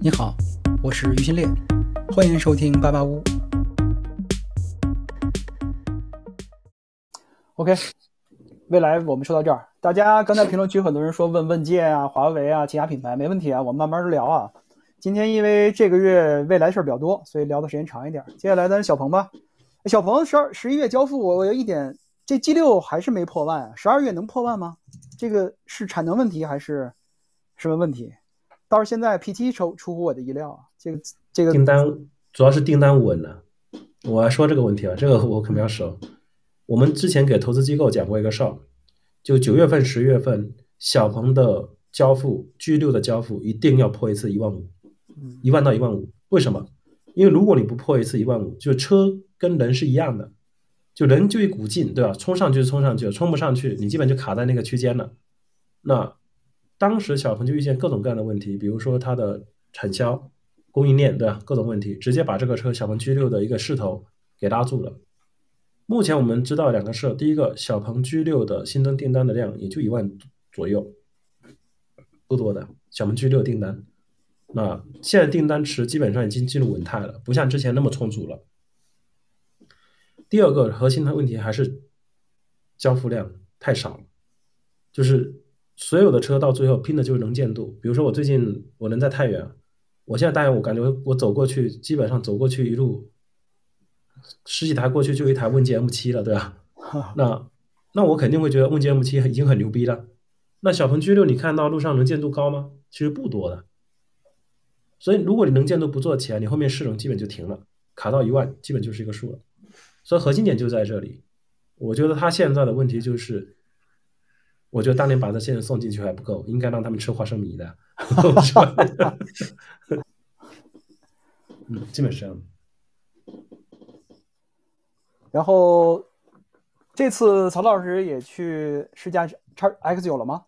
你好，我是于新烈，欢迎收听八八屋。OK，未来我们说到这儿，大家刚才评论区很多人说问问界啊、华为啊、其他品牌，没问题啊，我们慢慢的聊啊。今天因为这个月未来事儿比较多，所以聊的时间长一点。接下来咱小鹏吧，小鹏十二十一月交付，我有一点，这 G 六还是没破万啊，十二月能破万吗？这个是产能问题还是什么问题？倒是现在 P7 出出乎我的意料啊，这个这个订单主要是订单稳了。我要说这个问题啊，这个我可比较熟。我们之前给投资机构讲过一个事儿，就九月份、十月份小鹏的交付 G 六的交付一定要破一次一万五，一万到一万五。为什么？因为如果你不破一次一万五，就车跟人是一样的，就人就一股劲，对吧？冲上去就冲上去，冲不上去，你基本就卡在那个区间了。那当时小鹏就遇见各种各样的问题，比如说它的产销、供应链，对吧？各种问题，直接把这个车小鹏 G6 的一个势头给拉住了。目前我们知道两个事，第一个，小鹏 G6 的新增订单的量也就一万左右，不多的。小鹏 G6 订单，那现在订单池基本上已经进入稳态了，不像之前那么充足了。第二个核心的问题还是交付量太少，就是所有的车到最后拼的就是能见度。比如说我最近我能在太原，我现在大概我感觉我走过去，基本上走过去一路。十几台过去就一台问界 M 七了，对吧？那那我肯定会觉得问界 M 七已经很牛逼了。那小鹏 G 六你看到路上能见度高吗？其实不多的。所以如果你能见度不做起来，你后面试能基本就停了，卡到一万基本就是一个数了。所以核心点就在这里。我觉得它现在的问题就是，我觉得当年把这些人送进去还不够，应该让他们吃花生米的。嗯，基本是这样的。然后这次曹老师也去试驾叉 X 九了吗？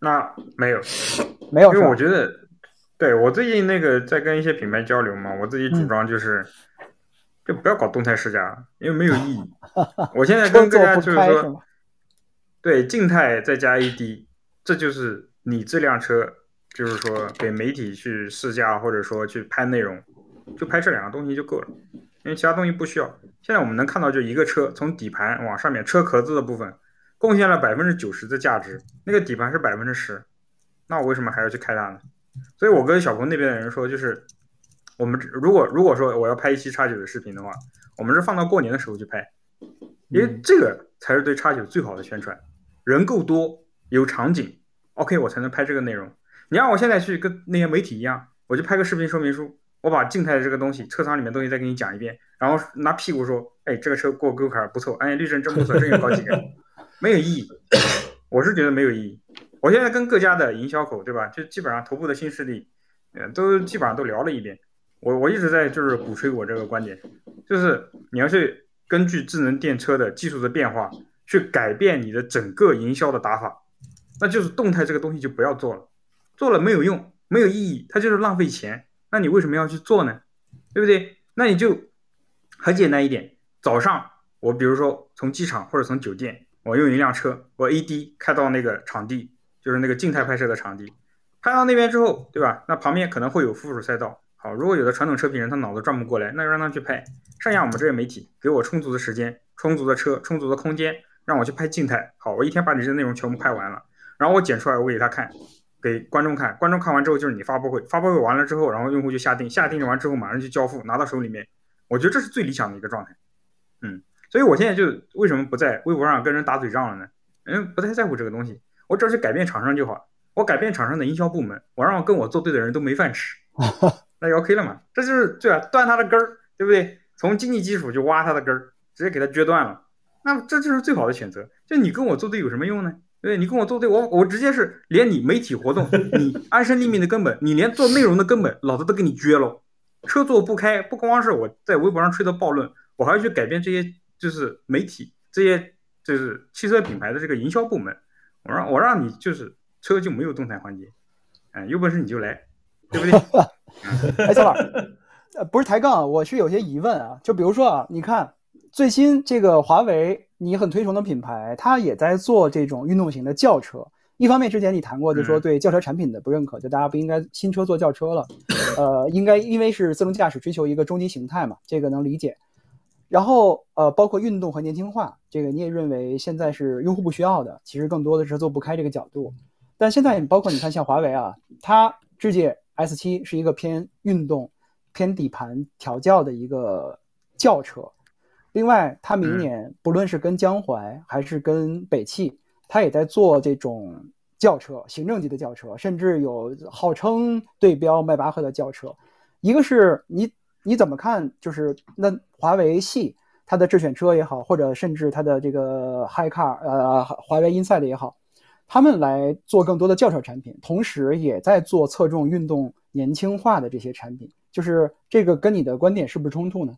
那没有，没有，因为我觉得，对我最近那个在跟一些品牌交流嘛，我自己主张就是，就不要搞动态试驾，因为没有意义。我现在跟大家就是说，对，静态再加 AD，这就是你这辆车，就是说给媒体去试驾或者说去拍内容，就拍这两个东西就够了。因为其他东西不需要。现在我们能看到，就一个车从底盘往上面车壳子的部分，贡献了百分之九十的价值，那个底盘是百分之十，那我为什么还要去开它呢？所以我跟小鹏那边的人说，就是我们如果如果说我要拍一期叉九的视频的话，我们是放到过年的时候去拍，因为这个才是对叉九最好的宣传，人够多，有场景，OK，我才能拍这个内容。你让我现在去跟那些媒体一样，我就拍个视频说明书。我把静态的这个东西，车舱里面东西再给你讲一遍，然后拿屁股说，哎，这个车过沟坎不错，哎，滤震真不错，真有高级感，没有意义，我是觉得没有意义。我现在跟各家的营销口，对吧？就基本上头部的新势力，嗯，都基本上都聊了一遍。我我一直在就是鼓吹我这个观点，就是你要去根据智能电车的技术的变化，去改变你的整个营销的打法，那就是动态这个东西就不要做了，做了没有用，没有意义，它就是浪费钱。那你为什么要去做呢？对不对？那你就很简单一点，早上我比如说从机场或者从酒店，我用一辆车，我 AD 开到那个场地，就是那个静态拍摄的场地，拍到那边之后，对吧？那旁边可能会有附属赛道。好，如果有的传统车评人他脑子转不过来，那就让他去拍。剩下我们这些媒体给我充足的时间、充足的车、充足的空间，让我去拍静态。好，我一天把你这内容全部拍完了，然后我剪出来，我给他看。给观众看，观众看完之后就是你发布会，发布会完了之后，然后用户就下定，下定完之后马上就交付，拿到手里面，我觉得这是最理想的一个状态。嗯，所以我现在就为什么不在微博上跟人打嘴仗了呢？嗯，不太在乎这个东西，我只要去改变厂商就好。我改变厂商的营销部门，我让跟我作对的人都没饭吃，那就 OK 了嘛？这就是对吧？断他的根儿，对不对？从经济基础就挖他的根儿，直接给他撅断了，那这就是最好的选择。就你跟我作对有什么用呢？对，你跟我作对，我我直接是连你媒体活动，你安身立命的根本，你连做内容的根本，老子都给你撅了。车座不开，不光是我在微博上吹的暴论，我还要去改变这些，就是媒体这些，就是汽车品牌的这个营销部门。我让我让你就是车就没有动态环节，哎，有本事你就来，对不对？哎，小老，呃，不是抬杠，我是有些疑问啊。就比如说啊，你看最新这个华为。你很推崇的品牌，它也在做这种运动型的轿车，一方面之前你谈过，就说对轿车产品的不认可，就大家不应该新车做轿车了，呃，应该因为是自动驾驶追求一个终极形态嘛，这个能理解。然后呃，包括运动和年轻化，这个你也认为现在是用户不需要的，其实更多的是做不开这个角度。但现在包括你看像华为啊，它智界 S 七是一个偏运动、偏底盘调教的一个轿车。另外，他明年不论是跟江淮还是跟北汽。他也在做这种轿车，行政级的轿车，甚至有号称对标迈巴赫的轿车。一个是你你怎么看？就是那华为系它的智选车也好，或者甚至它的这个 Hi Car，呃，华为 Inside 也好，他们来做更多的轿车产品，同时也在做侧重运动年轻化的这些产品。就是这个跟你的观点是不是冲突呢？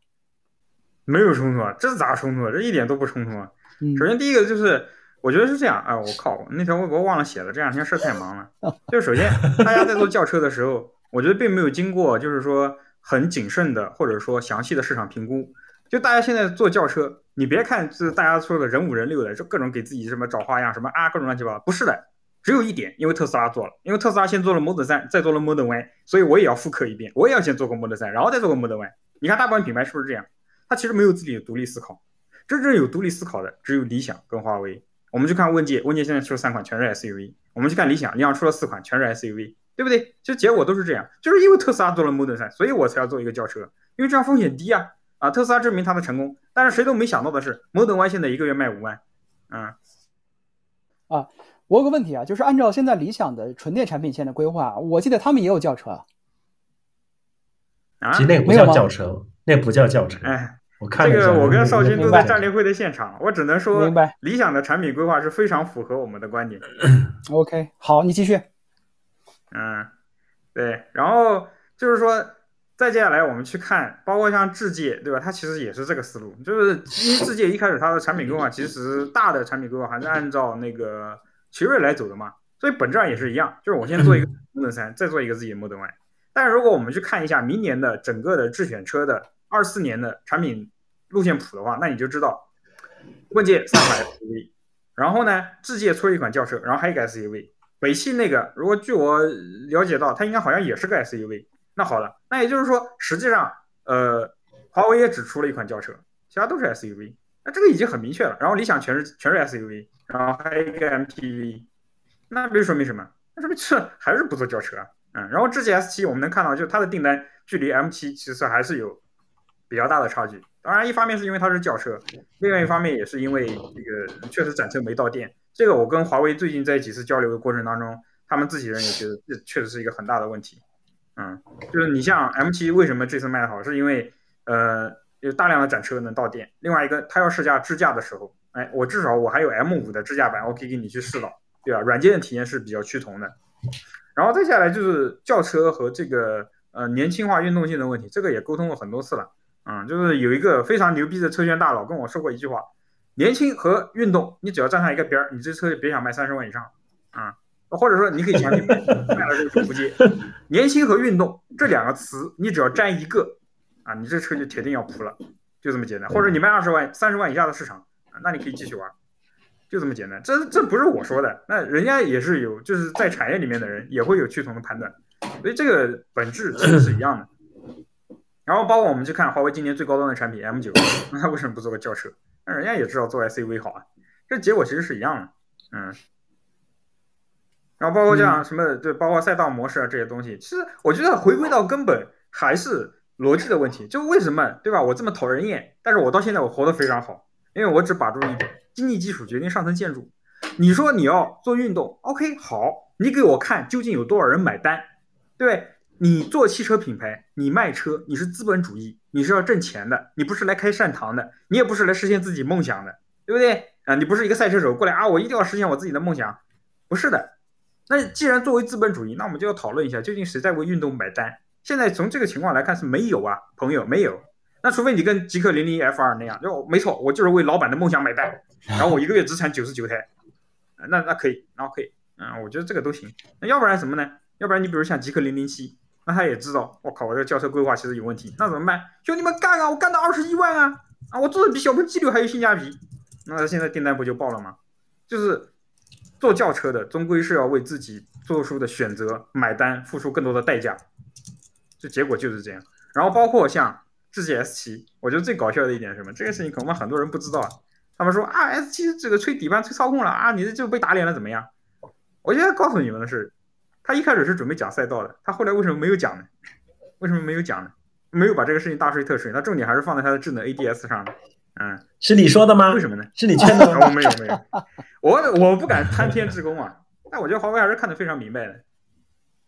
没有冲突啊，这咋冲突啊？这一点都不冲突啊。首先第一个就是。我觉得是这样啊，我靠，那条微博忘了写了。这两天事太忙了。就首先，大家在做轿车的时候，我觉得并没有经过，就是说很谨慎的，或者说详细的市场评估。就大家现在做轿车，你别看是大家说的人五人六的，就各种给自己什么找花样，什么啊各种乱七八糟，不是的。只有一点，因为特斯拉做了，因为特斯拉先做了 Model 3，再做了 Model Y，所以我也要复刻一遍，我也要先做个 Model 3，然后再做个 Model Y。你看大部分品牌是不是这样？它其实没有自己的独立思考，真正有独立思考的只有理想跟华为。我们去看问界，问界现在出了三款，全是 SUV。我们去看理想，理想出了四款，全是 SUV，对不对？其实结果都是这样，就是因为特斯拉做了 Model 3，所以我才要做一个轿车，因为这样风险低啊。啊，特斯拉证明它的成功，但是谁都没想到的是，Model Y 现在一个月卖五万。嗯，啊，我有个问题啊，就是按照现在理想的纯电产品线的规划，我记得他们也有轿车啊。啊，其实那不叫轿车，那不叫轿车。哎。这个我跟少军都在战略会的现场，我只能说，理想的产品规划是非常符合我们的观点。OK，好，你继续。嗯，对，然后就是说，再接下来我们去看，包括像智界，对吧？它其实也是这个思路，就是因为智界一开始它的产品规划其实大的产品规划还是按照那个奇瑞来走的嘛，所以本质上也是一样，就是我先做一个 Model 3，再做一个自己的 Model Y。但是如果我们去看一下明年的整个的智选车的二四年的产品。路线谱的话，那你就知道，问界三款 SUV，然后呢，智界出了一款轿车，然后还有一个 SUV，北汽那个，如果据我了解到，它应该好像也是个 SUV。那好了，那也就是说，实际上，呃，华为也只出了一款轿车，其他都是 SUV。那这个已经很明确了。然后理想全是全是 SUV，然后还有一个 MPV，那这说明什么？那说明这还是不做轿车啊。嗯，然后智界 S7 我们能看到，就它的订单距离 M7 其实还是有比较大的差距。当然，一方面是因为它是轿车，另外一方面也是因为这个确实展车没到店。这个我跟华为最近在几次交流的过程当中，他们自己人也觉得这确实是一个很大的问题。嗯，就是你像 M7 为什么这次卖的好，是因为呃有大量的展车能到店。另外一个，它要试驾支架的时候，哎，我至少我还有 M5 的支架版，我可以给你去试到，对吧？软件的体验是比较趋同的。然后再下来就是轿车和这个呃年轻化运动性的问题，这个也沟通过很多次了。嗯，就是有一个非常牛逼的车圈大佬跟我说过一句话：年轻和运动，你只要站上一个边儿，你这车就别想卖三十万以上啊！或者说你可以强行卖了这个就不接。年轻和运动这两个词，你只要沾一个啊，你这车就铁定要扑了，就这么简单。或者你卖二十万、三十万以下的市场，那你可以继续玩，就这么简单。这这不是我说的，那人家也是有，就是在产业里面的人也会有趋同的判断，所以这个本质其实是一样的。然后包括我们去看华为今年最高端的产品 M 九 那他为什么不做个轿车？那人家也知道做 SUV 好啊，这结果其实是一样的，嗯。然后包括像什么，对，包括赛道模式啊这些东西，其实我觉得回归到根本还是逻辑的问题，就为什么对吧？我这么讨人厌，但是我到现在我活得非常好，因为我只把住一点，经济基础决定上层建筑。你说你要做运动，OK，好，你给我看究竟有多少人买单，对。你做汽车品牌，你卖车，你是资本主义，你是要挣钱的，你不是来开善堂的，你也不是来实现自己梦想的，对不对啊？你不是一个赛车手过来啊，我一定要实现我自己的梦想，不是的。那既然作为资本主义，那我们就要讨论一下，究竟谁在为运动买单？现在从这个情况来看是没有啊，朋友没有。那除非你跟极客零零 F 二那样，就没错，我就是为老板的梦想买单，然后我一个月只产九十九台，那那可以，然后可以，嗯，我觉得这个都行。那要不然什么呢？要不然你比如像极客零零七。那他也知道，我靠，我这个轿车规划其实有问题，那怎么办？兄弟们干啊！我干到二十一万啊！啊，我做的比小鹏 G 六还有性价比，那他现在订单不就爆了吗？就是做轿车的终归是要为自己做出的选择买单，付出更多的代价。这结果就是这样。然后包括像智己 S 七，我觉得最搞笑的一点是什么？这个事情恐怕很多人不知道啊。他们说啊，S 七这个吹底盘、吹操控了啊，你这就被打脸了，怎么样？我现在告诉你们的是，他一开始是准备讲赛道的，他后来为什么没有讲呢？为什么没有讲呢？没有把这个事情大吹特吹，他重点还是放在他的智能 ADS 上的。嗯，是你说的吗？为什么呢？是你劝的吗？我没有没有，我我不敢贪天之功啊。但我觉得华为还是看得非常明白的。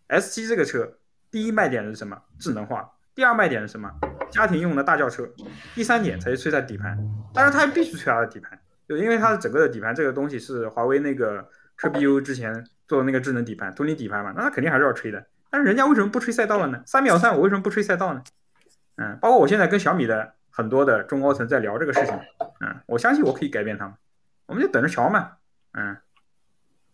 S 七这个车，第一卖点是什么？智能化。第二卖点是什么？家庭用的大轿车。第三点才是吹它的底盘。但是它必须吹它的底盘，就因为它的整个的底盘这个东西是华为那个车 BU 之前做的那个智能底盘、图灵底盘嘛，那它肯定还是要吹的。但是人家为什么不吹赛道了呢？三秒三，我为什么不吹赛道呢？嗯，包括我现在跟小米的。很多的中高层在聊这个事情，嗯，我相信我可以改变他们，我们就等着瞧嘛，嗯，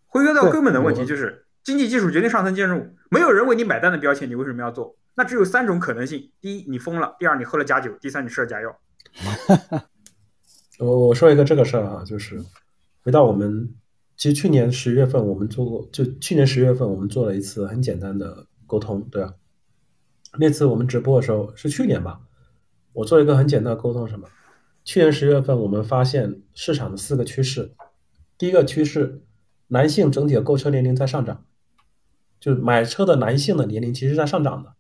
回归到根本的问题就是经济基础决定上层建筑，没有人为你买单的标签，你为什么要做？那只有三种可能性：第一，你疯了；第二，你喝了假酒；第三，你吃了假药。我我说一个这个事儿啊，就是回到我们，其实去年十月份我们做过，就去年十月份我们做了一次很简单的沟通，对吧？那次我们直播的时候是去年吧。我做了一个很简单的沟通，什么？去年十月份，我们发现市场的四个趋势。第一个趋势，男性整体的购车年龄在上涨，就买车的男性的年龄其实在上涨的。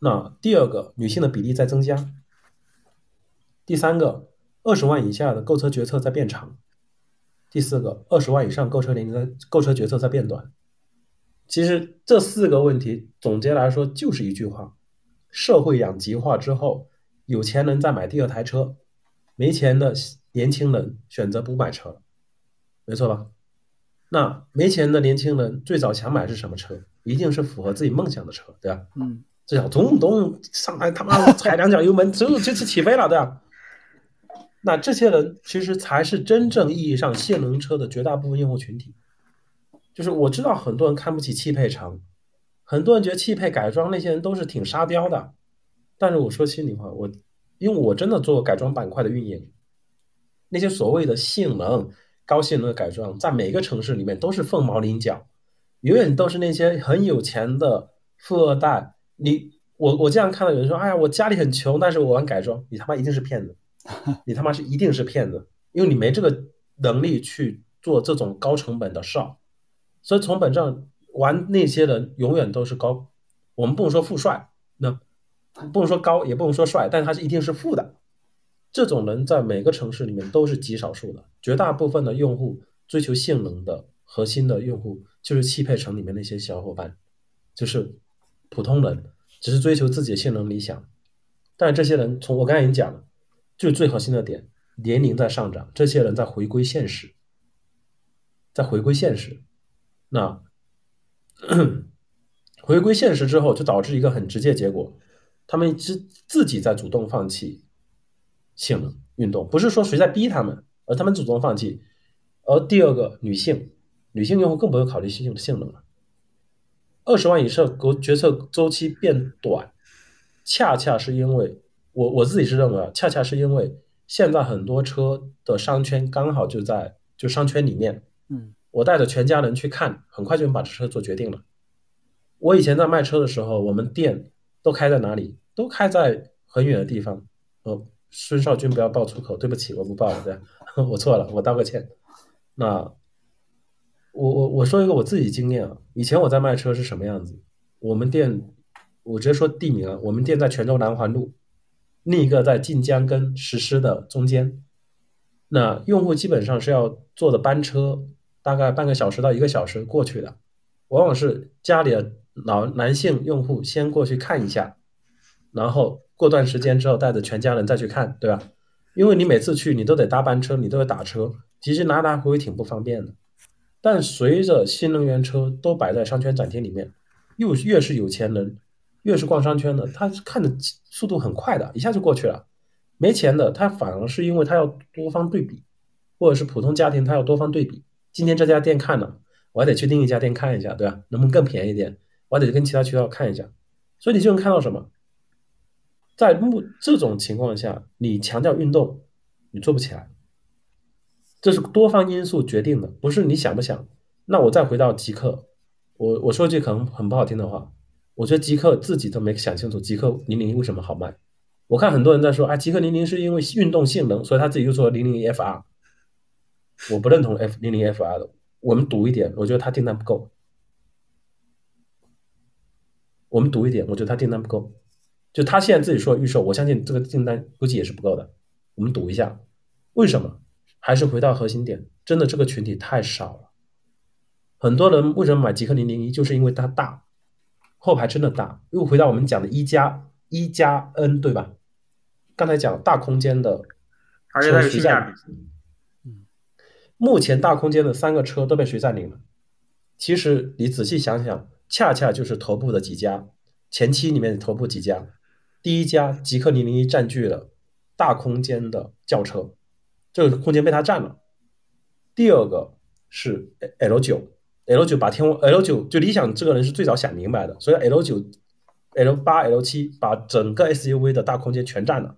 那第二个，女性的比例在增加。第三个，二十万以下的购车决策在变长。第四个，二十万以上购车年龄的购车决策在变短。其实这四个问题总结来说就是一句话：社会两极化之后。有钱人再买第二台车，没钱的年轻人选择不买车，没错吧？那没钱的年轻人最早想买是什么车？一定是符合自己梦想的车，对吧？嗯，最小咚咚上来他妈踩两脚油门，就就是起飞了，对吧？那这些人其实才是真正意义上性能车的绝大部分用户群体。就是我知道很多人看不起汽配城，很多人觉得汽配改装那些人都是挺沙雕的。但是我说心里话，我因为我真的做改装板块的运营，那些所谓的性能高性能的改装，在每个城市里面都是凤毛麟角，永远都是那些很有钱的富二代。你我我经常看到有人说，哎呀，我家里很穷，但是我玩改装，你他妈一定是骗子，你他妈是一定是骗子，因为你没这个能力去做这种高成本的事儿。所以从本质上玩那些人永远都是高，我们不能说富帅，那。不能说高，也不能说帅，但他是一定是富的。这种人在每个城市里面都是极少数的，绝大部分的用户追求性能的核心的用户就是汽配城里面那些小伙伴，就是普通人，只是追求自己的性能理想。但这些人从我刚才已经讲了，就是最核心的点，年龄在上涨，这些人在回归现实，在回归现实。那 回归现实之后，就导致一个很直接结果。他们是自己在主动放弃性能运动，不是说谁在逼他们，而他们主动放弃。而第二个，女性女性用户更不会考虑性性能了。二十万以上决决策周期变短，恰恰是因为我我自己是认为啊，恰恰是因为现在很多车的商圈刚好就在就商圈里面。嗯，我带着全家人去看，很快就能把这车做决定了。我以前在卖车的时候，我们店。都开在哪里？都开在很远的地方。呃，孙少军不要爆粗口，对不起，我不爆了，对，我错了，我道个歉。那我我我说一个我自己经验啊，以前我在卖车是什么样子？我们店，我直接说地名啊，我们店在泉州南环路，另一个在晋江跟石狮的中间。那用户基本上是要坐的班车，大概半个小时到一个小时过去的，往往是家里的。老男性用户先过去看一下，然后过段时间之后带着全家人再去看，对吧？因为你每次去你都得搭班车，你都得打车，其实来来回回挺不方便的。但随着新能源车都摆在商圈展厅里面，又越是有钱人，越是逛商圈的，他看的速度很快的，一下就过去了。没钱的他反而是因为他要多方对比，或者是普通家庭他要多方对比。今天这家店看了，我还得去另一家店看一下，对吧？能不能更便宜点？我还得跟其他渠道看一下，所以你就能看到什么？在目这种情况下，你强调运动，你做不起来。这是多方因素决定的，不是你想不想，那我再回到极客，我我说句可能很不好听的话，我觉得极客自己都没想清楚极客零零一为什么好卖。我看很多人在说啊，极客零零是因为运动性能，所以他自己就说零零一 FR。我不认同 F 零零 FR 的，我们赌一点，我觉得他订单不够。我们赌一点，我觉得他订单不够。就他现在自己说预售，我相信这个订单估计也是不够的。我们赌一下，为什么？还是回到核心点，真的这个群体太少了。很多人为什么买极客零零一，就是因为它大，后排真的大。又回到我们讲的一加一加 N，对吧？刚才讲大空间的，而且它有性价比。目前大空间的三个车都被谁占领了？其实你仔细想想，恰恰就是头部的几家，前期里面的头部几家。第一家极氪零零一占据了大空间的轿车，这个空间被它占了。第二个是 L 九，L 九把天 L 九就理想这个人是最早想明白的，所以 L 九、L 八、L 七把整个 SUV 的大空间全占了，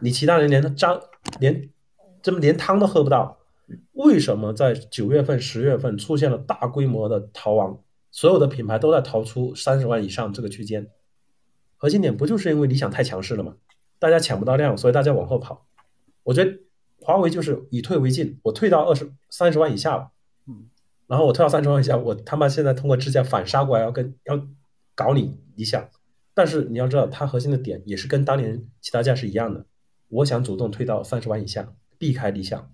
你其他人连张连这么连汤都喝不到。为什么在九月份、十月份出现了大规模的逃亡？所有的品牌都在逃出三十万以上这个区间，核心点不就是因为理想太强势了吗？大家抢不到量，所以大家往后跑。我觉得华为就是以退为进，我退到二十三十万以下了，嗯，然后我退到三十万以下，我他妈现在通过支架反杀过来要跟要搞你理想，但是你要知道，它核心的点也是跟当年其他价是一样的，我想主动退到三十万以下，避开理想。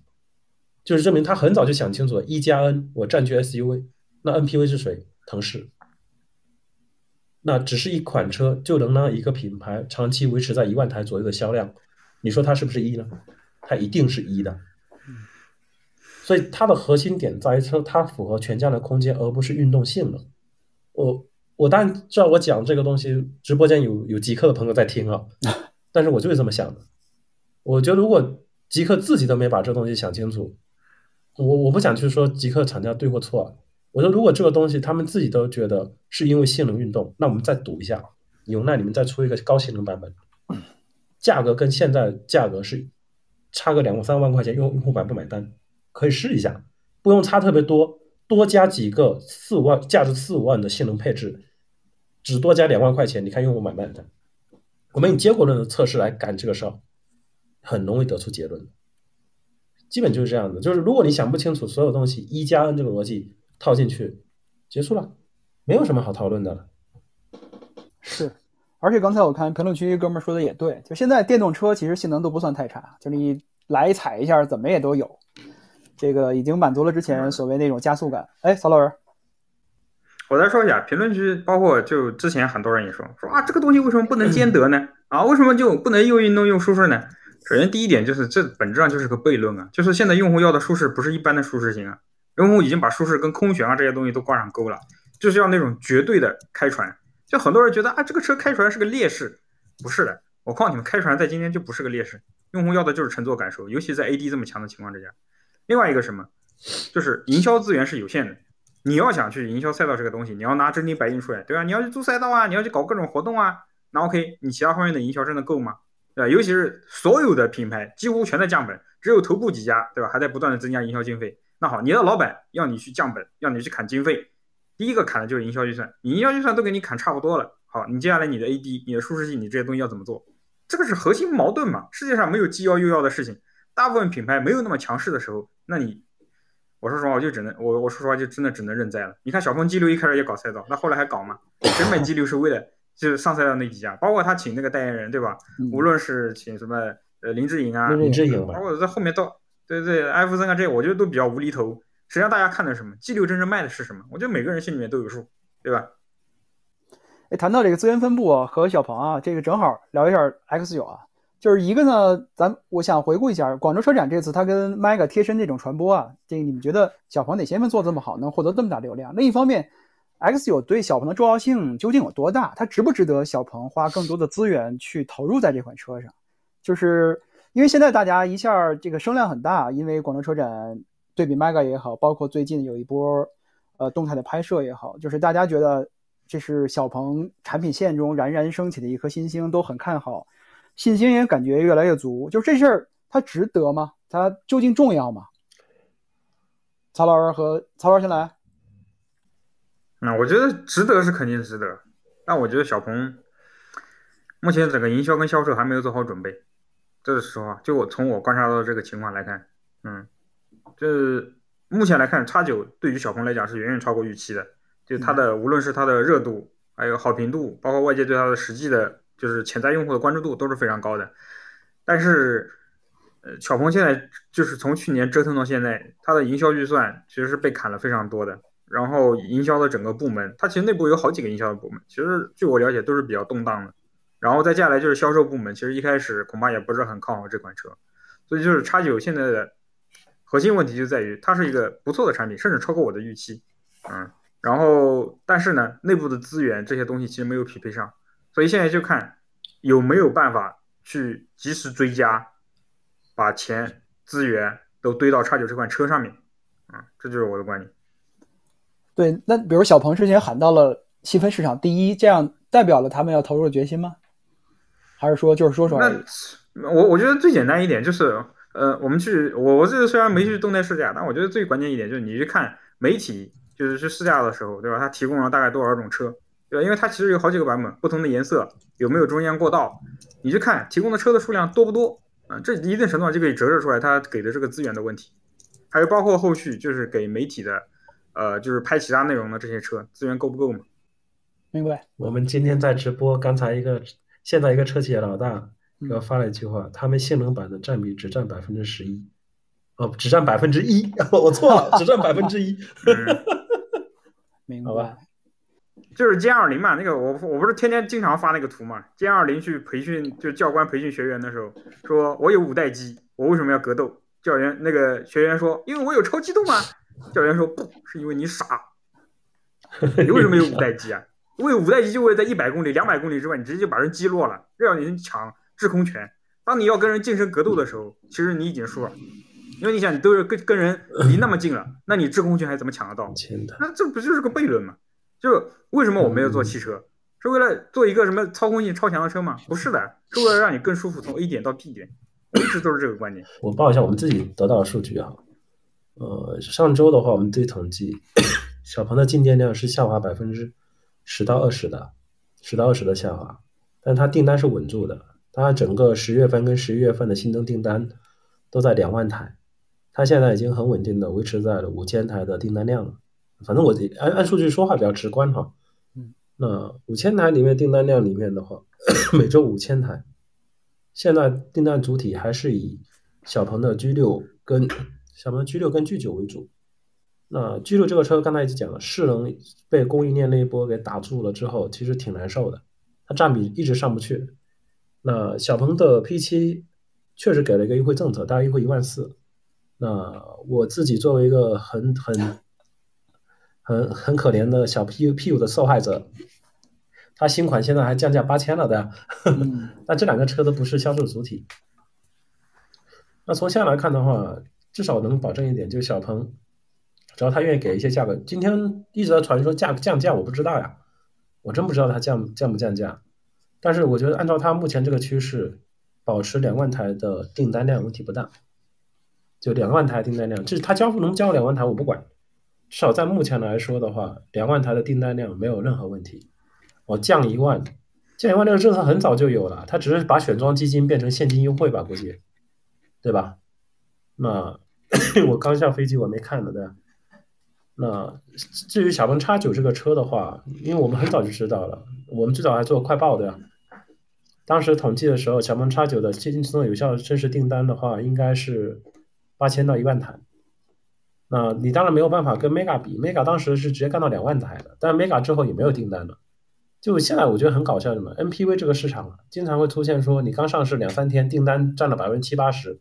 就是证明他很早就想清楚了，一加 N 我占据 SUV，那 NPV 是谁？腾势。那只是一款车就能让一个品牌长期维持在一万台左右的销量，你说它是不是一呢？它一定是一的。所以它的核心点在于说它符合全家的空间，而不是运动性能。我我当然知道我讲这个东西，直播间有有极客的朋友在听啊，但是我就是这么想的。我觉得如果极客自己都没把这东西想清楚。我我不想去说极客厂家对或错，我说如果这个东西他们自己都觉得是因为性能运动，那我们再赌一下，有那你们再出一个高性能版本，价格跟现在价格是差个两三万块钱，用用户买不买单？可以试一下，不用差特别多，多加几个四五万价值四五万的性能配置，只多加两万块钱，你看用户买不买单？我们以结果论的测试来干这个事儿，很容易得出结论。基本就是这样子，就是如果你想不清楚所有东西，一加 N 这个逻辑套进去，结束了，没有什么好讨论的了。是，而且刚才我看评论区哥们说的也对，就现在电动车其实性能都不算太差，就你来踩一下怎么也都有，这个已经满足了之前所谓那种加速感。哎，曹老师，我再说一下评论区，包括就之前很多人也说说啊，这个东西为什么不能兼得呢？啊，为什么就不能又运动又舒适呢？首先，第一点就是这本质上就是个悖论啊，就是现在用户要的舒适不是一般的舒适性啊，用户已经把舒适跟空悬啊这些东西都挂上钩了，就是要那种绝对的开船。就很多人觉得啊，这个车开船是个劣势，不是的，我告诉你们，开船在今天就不是个劣势，用户要的就是乘坐感受，尤其在 AD 这么强的情况之下。另外一个什么，就是营销资源是有限的，你要想去营销赛道这个东西，你要拿真金白银出来，对吧？你要去租赛道啊，你要去搞各种活动啊，那 OK，你其他方面的营销真的够吗？对吧？尤其是所有的品牌几乎全在降本，只有头部几家，对吧？还在不断的增加营销经费。那好，你的老板要你去降本，要你去砍经费，第一个砍的就是营销预算。你营销预算都给你砍差不多了，好，你接下来你的 AD、你的舒适性，你这些东西要怎么做？这个是核心矛盾嘛？世界上没有既要又要的事情。大部分品牌没有那么强势的时候，那你，我说实话，我就只能我我说实话就真的只能认栽了。你看小鹏 G 六一开始也搞赛道，那后来还搞吗？谁买 G 六是为了？就是上赛道那几家，包括他请那个代言人，对吧？无论是请什么呃林志颖啊，林志颖，包括在后面到对对艾弗森啊这些，我觉得都比较无厘头。实际上大家看的是什么？G 六真正卖的是什么？我觉得每个人心里面都有数，对吧？哎，谈到这个资源分布啊和小鹏啊，这个正好聊一下 X 九啊，就是一个呢，咱我想回顾一下广州车展这次他跟 Mega 贴身这种传播啊，这个你们觉得小鹏哪些方做这么好，能获得这么大流量？另一方面。X 九对小鹏的重要性究竟有多大？它值不值得小鹏花更多的资源去投入在这款车上？就是因为现在大家一下这个声量很大，因为广州车展对比 Mega 也好，包括最近有一波呃动态的拍摄也好，就是大家觉得这是小鹏产品线中冉冉升起的一颗新星，都很看好，信心也感觉越来越足。就这事儿，它值得吗？它究竟重要吗？曹老师和曹老师先来。那我觉得值得是肯定值得，但我觉得小鹏目前整个营销跟销售还没有做好准备，这是实话。就我从我观察到的这个情况来看，嗯，这目前来看，叉九对于小鹏来讲是远远超过预期的，就它的无论是它的热度，还有好评度，包括外界对它的实际的，就是潜在用户的关注度都是非常高的。但是，呃，小鹏现在就是从去年折腾到现在，它的营销预算其实是被砍了非常多的。然后营销的整个部门，它其实内部有好几个营销的部门，其实据我了解都是比较动荡的。然后再接下来就是销售部门，其实一开始恐怕也不是很看好这款车，所以就是叉九现在的核心问题就在于它是一个不错的产品，甚至超过我的预期，嗯。然后但是呢，内部的资源这些东西其实没有匹配上，所以现在就看有没有办法去及时追加，把钱资源都堆到叉九这款车上面，啊，这就是我的观点。对，那比如小鹏之前喊到了细分市场第一，这样代表了他们要投入的决心吗？还是说就是说说？那我我觉得最简单一点就是，呃，我们去我我这个虽然没去动态试驾，但我觉得最关键一点就是你去看媒体就是去试驾的时候，对吧？它提供了大概多少种车，对吧？因为它其实有好几个版本，不同的颜色，有没有中间过道，你去看提供的车的数量多不多啊？这一定程度上就可以折射出来它给的这个资源的问题，还有包括后续就是给媒体的。呃，就是拍其他内容的这些车资源够不够嘛？明白。我们今天在直播，刚才一个现在一个车企的老大给我发了一句话，他们性能版的占比只占百分之十一，哦，只占百分之一，我错了，只占百分之一。明白。好吧。就是歼二零嘛，那个我我不是天天经常发那个图嘛歼二零去培训，就教官培训学员的时候，说我有五代机，我为什么要格斗？教员那个学员说，因为我有超机动啊。教员说不是因为你傻，你为什么有五代机啊？为五代机就为了在一百公里、两百公里之外，你直接就把人击落了，让你抢制空权。当你要跟人近身格斗的时候，其实你已经输了，因为你想你都是跟跟人离那么近了，那你制空权还怎么抢得到？那这不就是个悖论吗？就为什么我们要做汽车？是为了做一个什么操控性超强的车吗？不是的，是为了让你更舒服从 A 点到 B 点，一直都是这个观点。我报一下我们自己得到的数据啊。呃，上周的话，我们自己统计，小鹏的进店量是下滑百分之十到二十的，十到二十的下滑，但它订单是稳住的，它整个十月份跟十一月份的新增订单都在两万台，它现在已经很稳定的维持在了五千台的订单量了。反正我按按数据说话比较直观哈，嗯，那五千台里面订单量里面的话，每周五千台，现在订单主体还是以小鹏的 G 六跟。小鹏 G 六跟 G 九为主，那 G 六这个车刚才已经讲了，势能被供应链那一波给打住了之后，其实挺难受的，它占比一直上不去。那小鹏的 P 七确实给了一个优惠政策，大概优惠一万四。那我自己作为一个很很很很可怜的小 P P 五的受害者，它新款现在还降价八千了的，那这两个车都不是销售主体。那从现在来看的话，至少能保证一点，就是小鹏，只要他愿意给一些价格。今天一直在传说价降价，我不知道呀，我真不知道他降降不降价。但是我觉得按照他目前这个趋势，保持两万台的订单量问题不大。就两万台订单量，这是他交付能交两万台我不管，至少在目前来说的话，两万台的订单量没有任何问题。我降一万，降一万这个政策很早就有了，他只是把选装基金变成现金优惠吧，估计，对吧？那。我刚下飞机，我没看呢，对。那至于小鹏叉九这个车的话，因为我们很早就知道了，我们最早还做快报的。当时统计的时候，小鹏叉九的接近自动有效真实订单的话，应该是八千到一万台。那你当然没有办法跟 Mega 比，Mega 当时是直接干到两万台的，但 Mega 之后也没有订单了。就现在我觉得很搞笑，什么 MPV 这个市场，经常会出现说你刚上市两三天，订单占了百分之七八十，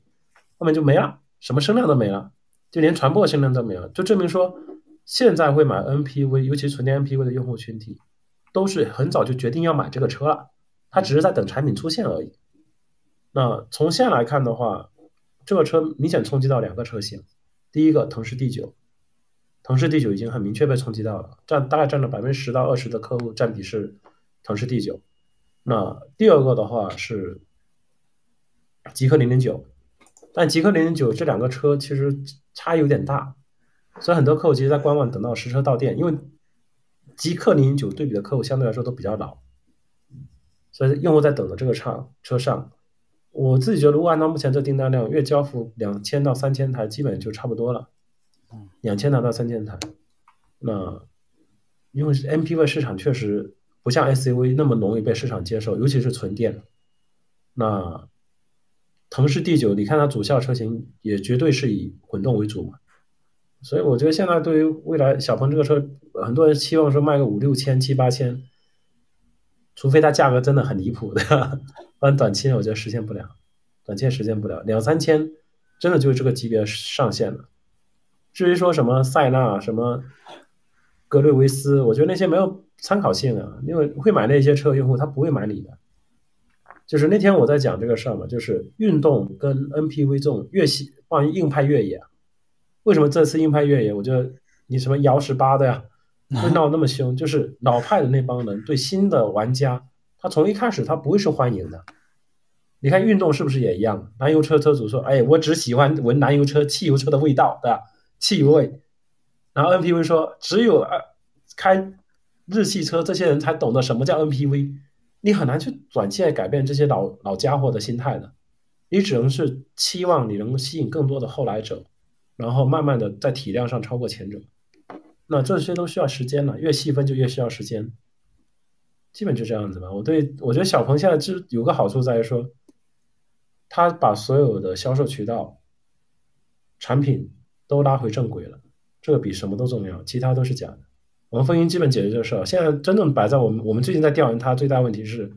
后面就没了。什么声量都没了，就连传播声量都没了，就证明说，现在会买 NPV，尤其纯电 NPV 的用户群体，都是很早就决定要买这个车了，他只是在等产品出现而已。那从现在来看的话，这个车明显冲击到两个车型，第一个腾势 D9，腾势 D9 已经很明确被冲击到了，占大概占了百分之十到二十的客户占比是腾势 D9。那第二个的话是极氪零零九。但极氪零零九这两个车其实差有点大，所以很多客户其实在观望，等到实车到店，因为极氪零零九对比的客户相对来说都比较老，所以用户在等着这个车车上。我自己觉得，如果按照目前这订单量，月交付两千到三千台，基本就差不多了。两千台到三千台，那因为 MPV 市场确实不像 SUV 那么容易被市场接受，尤其是纯电。那腾势 D9，你看它主销车型也绝对是以混动为主嘛。所以我觉得现在对于未来小鹏这个车，很多人期望说卖个五六千、七八千，除非它价格真的很离谱的，不然短期内我觉得实现不了，短期内实现不了，两三千真的就是这个级别上限了。至于说什么塞纳、什么格瑞维斯，我觉得那些没有参考性啊，因为会买那些车的用户他不会买你的。就是那天我在讲这个事儿嘛，就是运动跟 NPV 这种越系放硬派越野。为什么这次硬派越野？我觉得你什么姚十八的呀，会闹那么凶？就是老派的那帮人对新的玩家，他从一开始他不会受欢迎的。你看运动是不是也一样？燃油车车主说：“哎，我只喜欢闻燃油车、汽油车的味道，对吧？汽油味。”然后 NPV 说：“只有呃开日系车这些人才懂得什么叫 NPV。”你很难去短期内改变这些老老家伙的心态的，你只能是期望你能吸引更多的后来者。然后慢慢的在体量上超过前者，那这些都需要时间了，越细分就越需要时间，基本就这样子吧。我对我觉得小鹏现在就有个好处在于说，他把所有的销售渠道、产品都拉回正轨了，这个比什么都重要，其他都是假的。我们风云基本解决这个事儿，现在真正摆在我们我们最近在调研它最大问题是，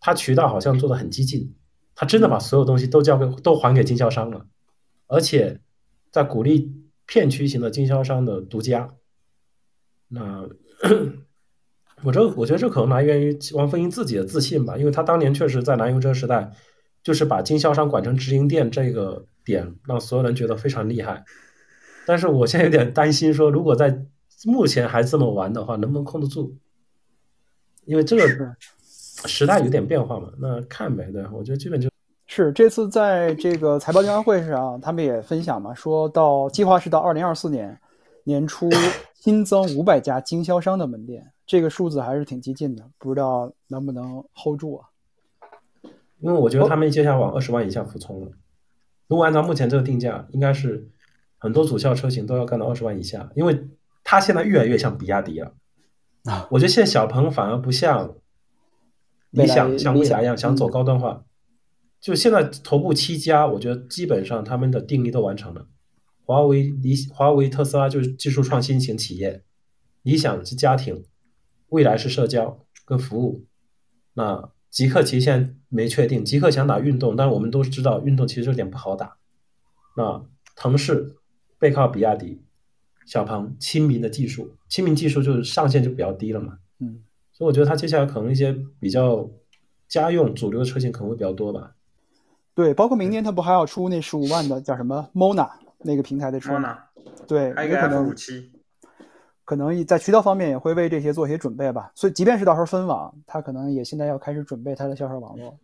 它渠道好像做的很激进，他真的把所有东西都交给都还给经销商了，而且。在鼓励片区型的经销商的独家，那 我这我觉得这可能来源于王凤英自己的自信吧，因为他当年确实在燃油车时代，就是把经销商管成直营店这个点，让所有人觉得非常厉害。但是我现在有点担心，说如果在目前还这么玩的话，能不能控得住？因为这个时代有点变化嘛，那看呗，对我觉得基本就。是这次在这个财报电话会上，他们也分享嘛，说到计划是到二零二四年年初新增五百家经销商的门店，这个数字还是挺激进的，不知道能不能 hold 住啊？因为我觉得他们接下来往二十万以下俯冲了。如果按照目前这个定价，应该是很多主销车型都要干到二十万以下，因为它现在越来越像比亚迪了。啊，我觉得现在小鹏反而不像理想像蔚来一样想走高端化。就现在头部七家，我觉得基本上他们的定义都完成了。华为、理华为、特斯拉就是技术创新型企业，理想是家庭，未来是社交跟服务。那极客其实现在没确定，极客想打运动，但是我们都知道运动其实有点不好打。那腾势背靠比亚迪，小鹏亲民的技术，亲民技术就是上限就比较低了嘛。嗯，所以我觉得它接下来可能一些比较家用主流的车型可能会比较多吧。对，包括明年它不还要出那十五万的叫什么 Mona 那个平台的车呢？对，有可能可能在渠道方面也会为这些做一些准备吧。所以即便是到时候分网，他可能也现在要开始准备他的销售网络。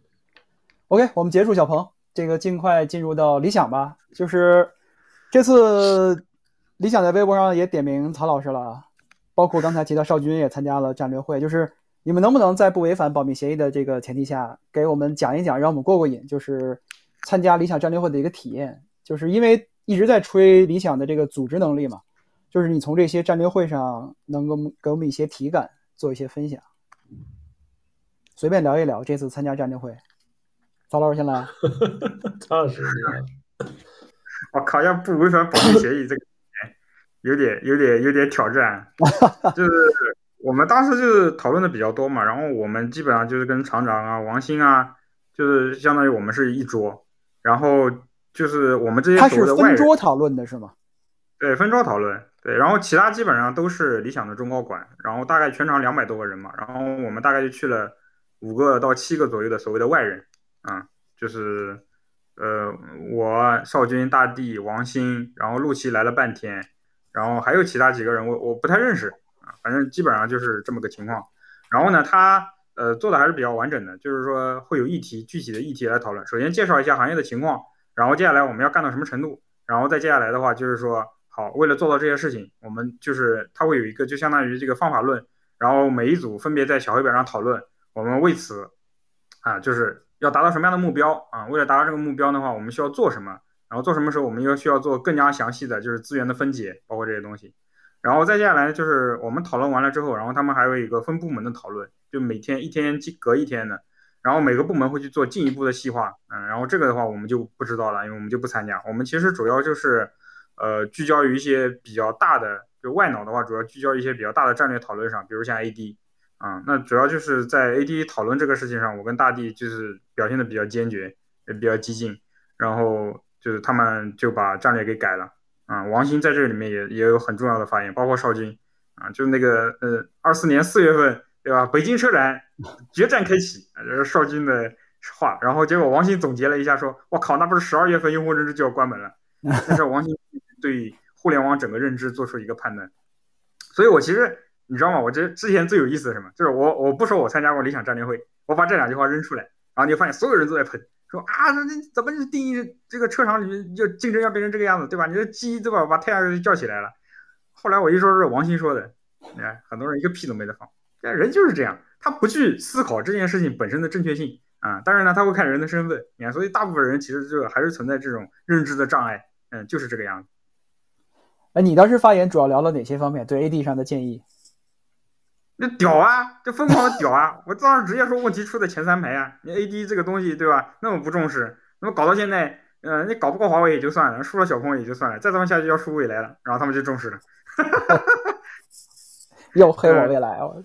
OK，我们结束小鹏，这个尽快进入到理想吧。就是这次理想在微博上也点名曹老师了，包括刚才提到邵军也参加了战略会，就是。你们能不能在不违反保密协议的这个前提下，给我们讲一讲，让我们过过瘾？就是参加理想战略会的一个体验，就是因为一直在吹理想的这个组织能力嘛，就是你从这些战略会上能够给我们一些体感，做一些分享，随便聊一聊这次参加战略会。曹老师先来。曹老师，我靠，要不违反保密协议，这个有点、有点、有点挑战，就是。我们当时就是讨论的比较多嘛，然后我们基本上就是跟厂长啊、王鑫啊，就是相当于我们是一桌，然后就是我们这些所谓的外人。分桌讨论的是吗？对，分桌讨论。对，然后其他基本上都是理想的中高管，然后大概全场两百多个人嘛，然后我们大概就去了五个到七个左右的所谓的外人，啊，就是呃我少军、大地、王鑫，然后陆琪来了半天，然后还有其他几个人，我我不太认识啊。反正基本上就是这么个情况，然后呢，他呃做的还是比较完整的，就是说会有议题具体的议题来讨论。首先介绍一下行业的情况，然后接下来我们要干到什么程度，然后再接下来的话就是说，好，为了做到这些事情，我们就是它会有一个就相当于这个方法论，然后每一组分别在小黑板上讨论，我们为此啊就是要达到什么样的目标啊？为了达到这个目标的话，我们需要做什么？然后做什么时候我们又需要做更加详细的就是资源的分解，包括这些东西。然后再接下来就是我们讨论完了之后，然后他们还有一个分部门的讨论，就每天一天隔一天的，然后每个部门会去做进一步的细化，嗯，然后这个的话我们就不知道了，因为我们就不参加。我们其实主要就是，呃，聚焦于一些比较大的，就外脑的话，主要聚焦一些比较大的战略讨论上，比如像 AD，啊，那主要就是在 AD 讨论这个事情上，我跟大地就是表现的比较坚决，也比较激进，然后就是他们就把战略给改了。啊，王兴在这里面也也有很重要的发言，包括邵军啊，就那个呃，二四年四月份，对吧？北京车展决战开启，这是邵军的话。然后结果王兴总结了一下，说：“我靠，那不是十二月份用户认知就要关门了？”但是王兴对互联网整个认知做出一个判断。所以我其实你知道吗？我这之前最有意思的什么？就是我我不说我参加过理想战略会，我把这两句话扔出来，然后你就发现所有人都在喷。说啊，那那怎么就定义这个车厂里面就竞争要变成这个样子，对吧？你这鸡对吧？把太阳叫起来了。后来我一说是王鑫说的，你看很多人一个屁都没得放。人就是这样，他不去思考这件事情本身的正确性啊。当然呢，他会看人的身份。你看，所以大部分人其实就还是存在这种认知的障碍。嗯，就是这个样子。哎，你当时发言主要聊了哪些方面？对 AD 上的建议？那屌啊，就疯狂的屌啊！我当时直接说问题出在前三排啊，你 A D 这个东西对吧？那么不重视，那么搞到现在，呃，你搞不过华为也就算了，输了小鹏也就算了，再这么下去要输未来了，然后他们就重视了，又黑我未来我。嗯，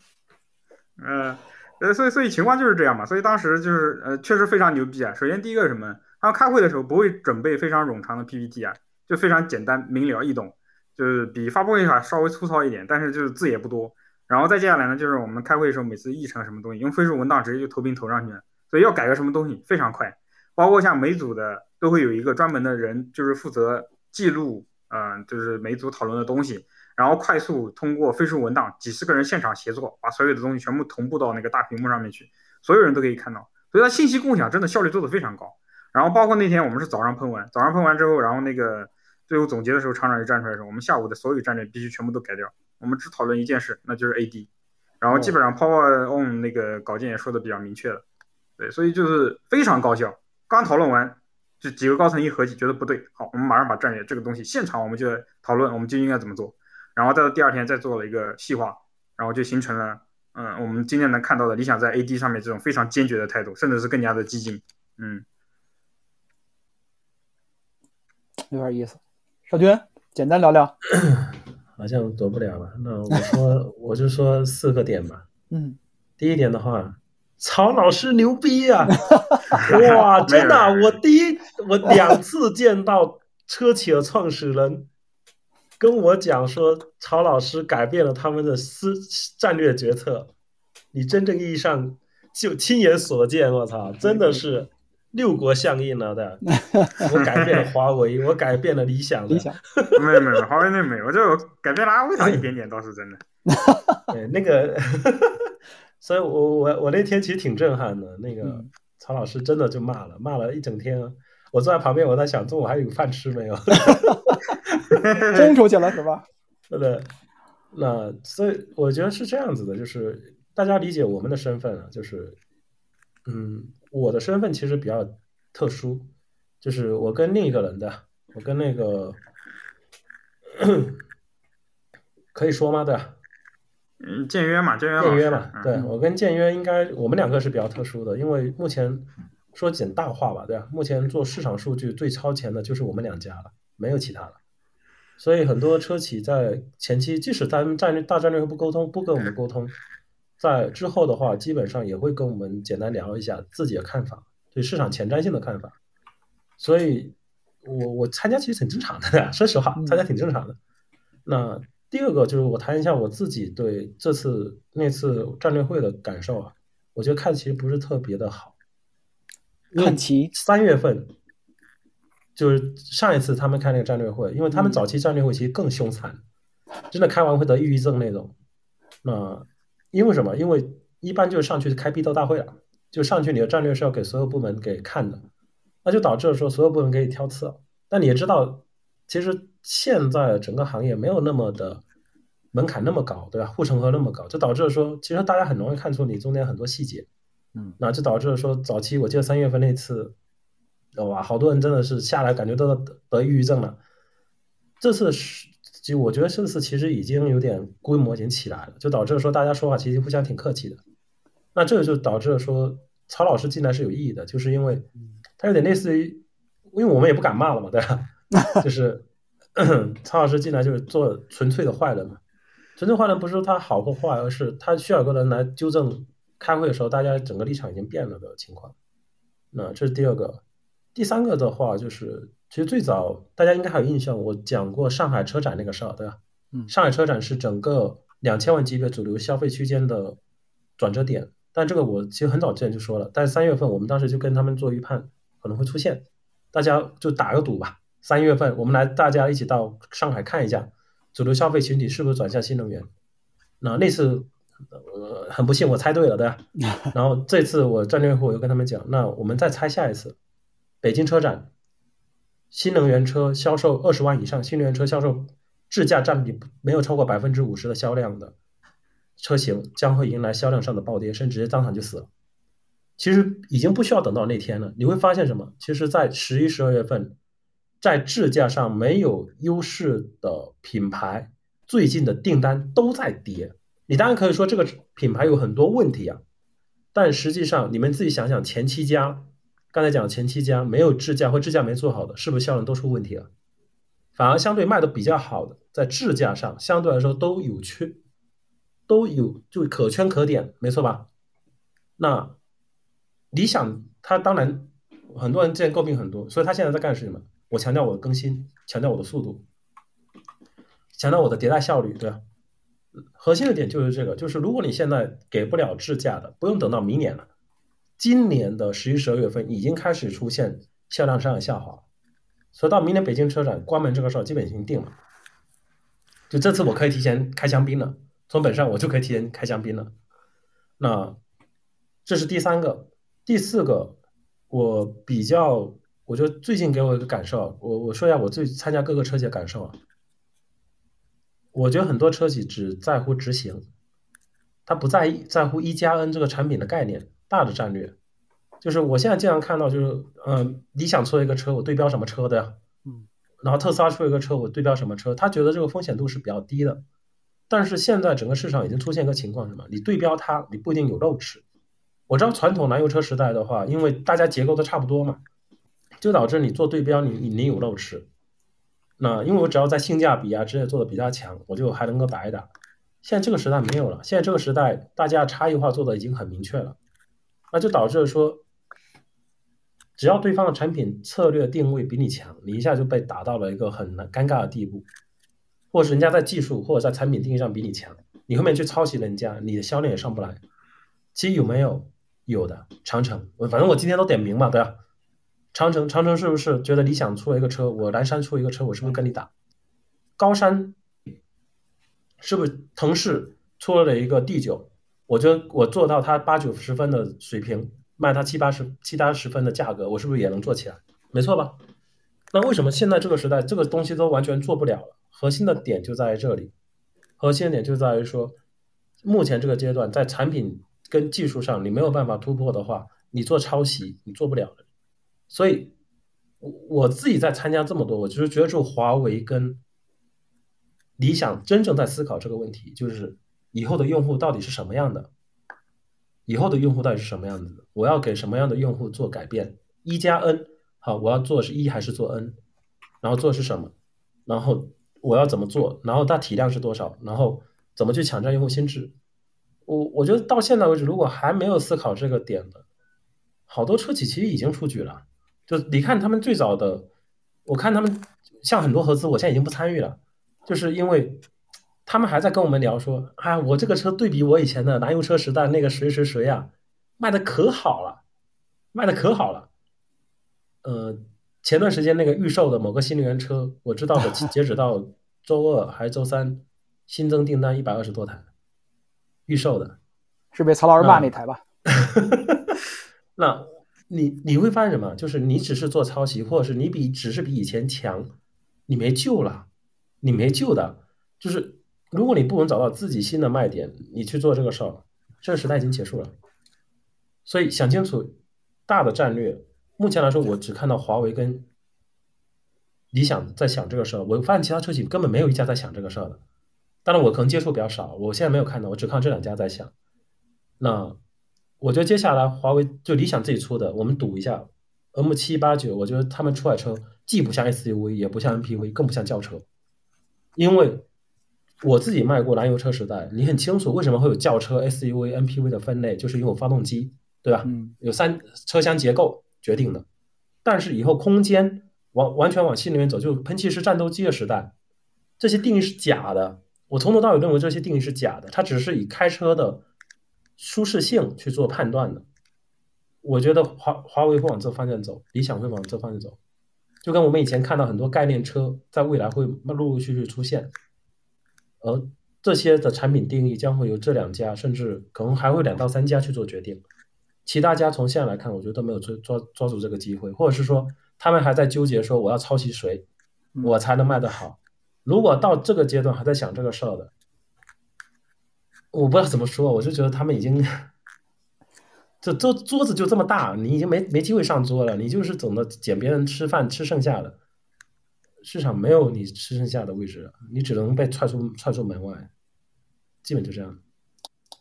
呃，所以所以情况就是这样嘛，所以当时就是呃，确实非常牛逼啊。首先第一个是什么，他们开会的时候不会准备非常冗长的 P P T 啊，就非常简单明了易懂，就是比发布会上稍微粗糙一点，但是就是字也不多。然后再接下来呢，就是我们开会的时候，每次议程什么东西，用飞书文档直接就投屏投上去了，所以要改个什么东西非常快。包括像每组的都会有一个专门的人，就是负责记录，嗯，就是每组讨论的东西，然后快速通过飞书文档，几十个人现场协作，把所有的东西全部同步到那个大屏幕上面去，所有人都可以看到。所以它信息共享真的效率做得非常高。然后包括那天我们是早上喷完，早上喷完之后，然后那个最后总结的时候，厂长就站出来说，我们下午的所有战略必须全部都改掉。我们只讨论一件事，那就是 AD，然后基本上 Power On 那个稿件也说的比较明确了，对，所以就是非常高效。刚讨论完，就几个高层一合计，觉得不对，好，我们马上把战略这个东西现场我们就讨论，我们就应该怎么做，然后再到第二天再做了一个细化，然后就形成了，嗯，我们今天能看到的理想在 AD 上面这种非常坚决的态度，甚至是更加的激进，嗯，有点意思。少军，简单聊聊。好像躲不了了。那我说，我就说四个点吧。嗯，第一点的话，曹老师牛逼啊！哇，真的，我第一，我两次见到车企的创始人跟我讲说，曹老师改变了他们的思战略决策。你真正意义上就亲眼所见，我操，真的是。六国相印了的，我改变了华为，我改变了理想。理想 没有没有，华为那没有，我就改变了阿维塔一点点，倒是真的。对，那个，所以我我我那天其实挺震撼的。那个曹老师真的就骂了，骂了一整天。我坐在旁边，我在想中午还有饭吃没有？轰出去了是吧？对的。那所以我觉得是这样子的，就是大家理解我们的身份啊，就是嗯。我的身份其实比较特殊，就是我跟另一个人的，我跟那个 可以说吗？对吧？嗯，建约嘛，建约建约嘛，对我跟建约应该我们两个是比较特殊的，因为目前说简大话吧，对吧？目前做市场数据最超前的就是我们两家了，没有其他了。所以很多车企在前期，即使咱们战略大战略不沟通，不跟我们沟通。在之后的话，基本上也会跟我们简单聊一下自己的看法，对市场前瞻性的看法。所以，我我参加其实挺正常的，说实话，参加挺正常的。那第二个就是我谈一下我自己对这次那次战略会的感受啊，我觉得看其实不是特别的好。看齐三月份，就是上一次他们开那个战略会，因为他们早期战略会其实更凶残，真的开完会得抑郁症那种。那因为什么？因为一般就是上去开批斗大会了，就上去你的战略是要给所有部门给看的，那就导致了说所有部门给你挑刺。但你也知道，其实现在整个行业没有那么的门槛那么高，对吧？护城河那么高，就导致了说，其实大家很容易看出你中间很多细节，嗯，那就导致了说，早期我记得三月份那次，哇，好多人真的是下来感觉都得得抑郁症了。这次是，就我觉得这次其实已经有点规模已经起来了，就导致了说大家说话其实互相挺客气的。那这个就导致了说，曹老师进来是有意义的，就是因为他有点类似于，因为我们也不敢骂了嘛，对吧？就是 曹老师进来就是做纯粹的坏人嘛。纯粹坏人不是说他好或坏，而是他需要有个人来纠正。开会的时候，大家整个立场已经变了的情况。那这是第二个，第三个的话就是，其实最早大家应该还有印象，我讲过上海车展那个事儿，对吧？嗯，上海车展是整个两千万级别主流消费区间的转折点。但这个我其实很早之前就说了，但三月份我们当时就跟他们做预判，可能会出现，大家就打个赌吧。三月份我们来大家一起到上海看一下，主流消费群体是不是转向新能源。那那次。呃，很不幸，我猜对了，对吧？然后这次我战略会我又跟他们讲，那我们再猜下一次，北京车展，新能源车销售二十万以上，新能源车销售智驾占比没有超过百分之五十的销量的车型，将会迎来销量上的暴跌，甚至直接当场就死了。其实已经不需要等到那天了，你会发现什么？其实，在十一、十二月份，在智驾上没有优势的品牌，最近的订单都在跌。你当然可以说这个品牌有很多问题啊，但实际上你们自己想想，前七家，刚才讲前七家没有智驾或智驾没做好的，是不是销量都出问题了？反而相对卖的比较好的，在智驾上相对来说都有缺，都有就可圈可点，没错吧？那理想它当然很多人之前诟病很多，所以他现在在干什么？我强调我的更新，强调我的速度，强调我的迭代效率，对吧？核心的点就是这个，就是如果你现在给不了智驾的，不用等到明年了，今年的十一、十二月份已经开始出现销量上的下滑，所以到明年北京车展关门这个事儿基本已经定了。就这次我可以提前开香槟了，从本上我就可以提前开香槟了。那这是第三个，第四个，我比较，我觉得最近给我一个感受，我我说一下我最参加各个车企的感受啊。我觉得很多车企只在乎执行，他不在意在乎一加 N 这个产品的概念大的战略。就是我现在经常看到，就是嗯，理想出了一个车，我对标什么车的呀？嗯，然后特斯拉出一个车，我对标什么车？他觉得这个风险度是比较低的。但是现在整个市场已经出现一个情况，什么？你对标它，你不一定有肉吃。我知道传统燃油车时代的话，因为大家结构都差不多嘛，就导致你做对标，你你有肉吃。那因为我只要在性价比啊之类做的比较强，我就还能够打一打。现在这个时代没有了，现在这个时代大家差异化做的已经很明确了，那就导致了说，只要对方的产品策略定位比你强，你一下就被打到了一个很难尴尬的地步，或者是人家在技术或者在产品定义上比你强，你后面去抄袭人家，你的销量也上不来。其实有没有？有的，长城，我反正我今天都点名嘛，对吧？长城，长城是不是觉得理想出了一个车，我蓝山出一个车，我是不是跟你打？高山是不是腾势出了一个 D 九，我就我做到它八九十分的水平，卖它七八十七八十分的价格，我是不是也能做起来？没错吧？那为什么现在这个时代这个东西都完全做不了了？核心的点就在这里，核心的点就在于说，目前这个阶段在产品跟技术上你没有办法突破的话，你做抄袭你做不了的。所以，我我自己在参加这么多，我就是觉得，就华为跟理想真正在思考这个问题，就是以后的用户到底是什么样的？以后的用户到底是什么样子的？我要给什么样的用户做改变？一加 N，好，我要做是一还是做 N？然后做是什么？然后我要怎么做？然后它体量是多少？然后怎么去抢占用户心智？我我觉得到现在为止，如果还没有思考这个点的，好多车企其实已经出局了。就你看他们最早的，我看他们像很多合资，我现在已经不参与了，就是因为他们还在跟我们聊说，啊，我这个车对比我以前的燃油车时代那个谁谁谁啊，卖的可好了，卖的可好了。呃，前段时间那个预售的某个新能源车，我知道的，截止到周二还是周三，新增订单一百二十多台，预售的，是被曹老师骂那台吧？那。你你会发现什么？就是你只是做抄袭，或者是你比只是比以前强，你没救了，你没救的。就是如果你不能找到自己新的卖点，你去做这个事儿，这个时代已经结束了。所以想清楚大的战略。目前来说，我只看到华为跟理想在想这个事儿。我发现其他车企根本没有一家在想这个事儿的。当然，我可能接触比较少，我现在没有看到，我只看到这两家在想。那我觉得接下来华为就理想自己出的，我们赌一下 M 七八九。我觉得他们出来车既不像 SUV，也不像 MPV，更不像轿车。因为我自己卖过燃油车时代，你很清楚为什么会有轿车、SUV、MPV 的分类，就是因为发动机，对吧？嗯，有三车厢结构决定的。但是以后空间完完全往新里面走，就喷气式战斗机的时代，这些定义是假的。我从头到尾认为这些定义是假的，它只是以开车的舒适性去做判断的。我觉得华华为会往这方向走，理想会往这方向走，就跟我们以前看到很多概念车在未来会陆陆续续出现，而这些的产品定义将会由这两家，甚至可能还会两到三家去做决定。其他家从现在来看，我觉得都没有抓抓抓住这个机会，或者是说他们还在纠结说我要抄袭谁，我才能卖得好。如果到这个阶段还在想这个事儿的，我不知道怎么说，我就觉得他们已经，这桌桌子就这么大，你已经没没机会上桌了，你就是总的捡别人吃饭吃剩下的，市场没有你吃剩下的位置，你只能被踹出踹出门外，基本就这样。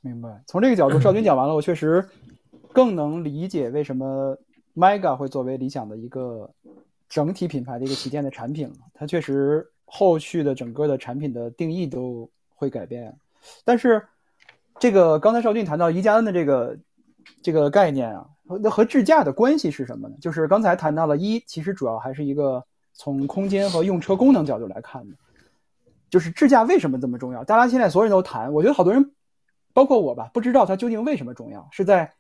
明白。从这个角度，赵军讲完了，我确实更能理解为什么 Mega 会作为理想的一个整体品牌的一个旗舰的产品了，它确实。后续的整个的产品的定义都会改变，但是这个刚才邵俊谈到宜家恩的这个这个概念啊，那和智驾的关系是什么呢？就是刚才谈到了一，其实主要还是一个从空间和用车功能角度来看的，就是智驾为什么这么重要？大家现在所有人都谈，我觉得好多人，包括我吧，不知道它究竟为什么重要，是在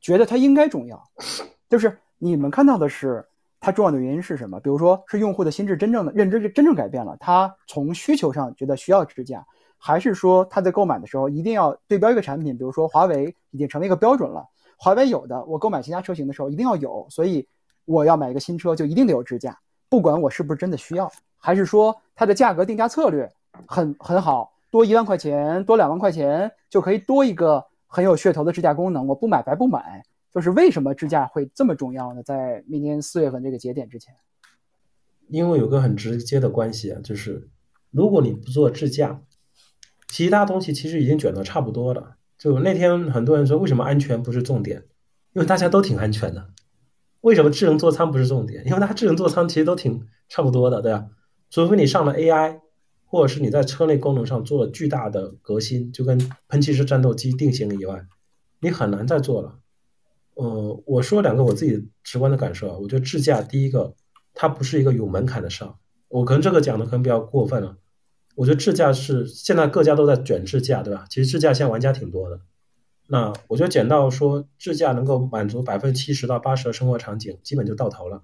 觉得它应该重要，就是你们看到的是。它重要的原因是什么？比如说是用户的心智真正的认知真正改变了，他从需求上觉得需要支架，还是说他在购买的时候一定要对标一个产品？比如说华为已经成为一个标准了，华为有的我购买其他车型的时候一定要有，所以我要买一个新车就一定得有支架，不管我是不是真的需要，还是说它的价格定价策略很很好，多一万块钱多两万块钱就可以多一个很有噱头的支架功能，我不买白不买。就是为什么支架会这么重要呢？在明年四月份这个节点之前，因为有个很直接的关系啊，就是如果你不做支架，其他东西其实已经卷得差不多了。就那天很多人说，为什么安全不是重点？因为大家都挺安全的。为什么智能座舱不是重点？因为它智能座舱其实都挺差不多的，对吧？除非你上了 AI，或者是你在车内功能上做了巨大的革新，就跟喷气式战斗机定型以外，你很难再做了。呃，我说两个我自己直观的感受啊，我觉得智驾第一个，它不是一个有门槛的事儿。我可能这个讲的可能比较过分了。我觉得智驾是现在各家都在卷智驾，对吧？其实智驾现在玩家挺多的。那我觉得捡到说智驾能够满足百分之七十到八十的生活场景，基本就到头了，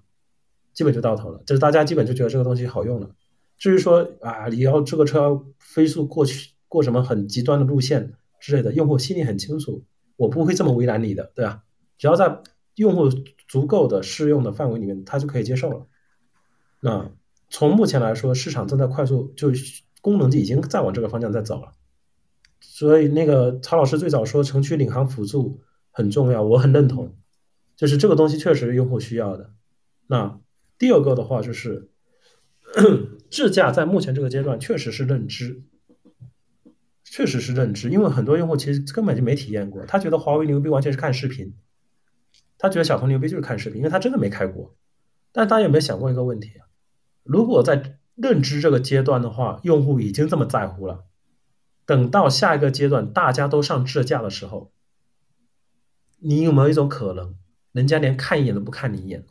基本就到头了。就是大家基本就觉得这个东西好用了。至于说啊，你要这个车飞速过去过什么很极端的路线之类的，用户心里很清楚，我不会这么为难你的，对吧？只要在用户足够的适用的范围里面，他就可以接受了。那从目前来说，市场正在快速就功能就已经在往这个方向在走了。所以那个曹老师最早说城区领航辅助很重要，我很认同，就是这个东西确实是用户需要的。那第二个的话就是，智驾在目前这个阶段确实是认知，确实是认知，因为很多用户其实根本就没体验过，他觉得华为牛逼完全是看视频。他觉得小鹏牛逼就是看视频，因为他真的没开过。但大家有没有想过一个问题啊？如果在认知这个阶段的话，用户已经这么在乎了，等到下一个阶段大家都上智驾的时候，你有没有一种可能，人家连看一眼都不看你一眼？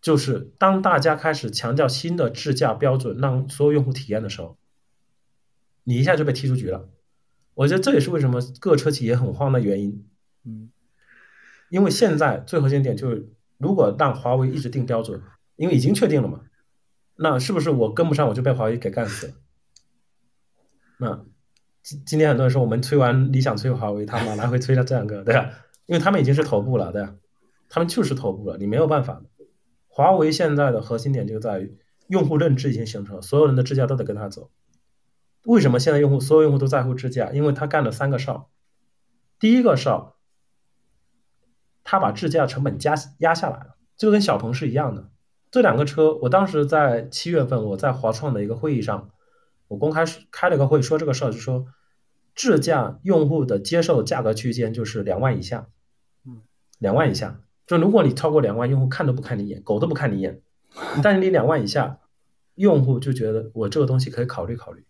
就是当大家开始强调新的智驾标准，让所有用户体验的时候，你一下就被踢出局了。我觉得这也是为什么各车企也很慌的原因。嗯。因为现在最核心点就是，如果让华为一直定标准，因为已经确定了嘛，那是不是我跟不上我就被华为给干死了？那今今天很多人说我们吹完理想吹华为，他们来回吹了这两个，对吧？因为他们已经是头部了，对吧？他们就是头部了，你没有办法。华为现在的核心点就在于用户认知已经形成了，所有人的支架都得跟他走。为什么现在用户所有用户都在乎支架？因为他干了三个哨。第一个哨，他把支架成本加压下来了，就跟小鹏是一样的。这两个车，我当时在七月份，我在华创的一个会议上，我公开开了个会，说这个事儿，就说智驾用户的接受价格区间就是两万以下，嗯，两万以下，就如果你超过两万，用户看都不看你一眼，狗都不看你一眼，但是你两万以下，用户就觉得我这个东西可以考虑考虑。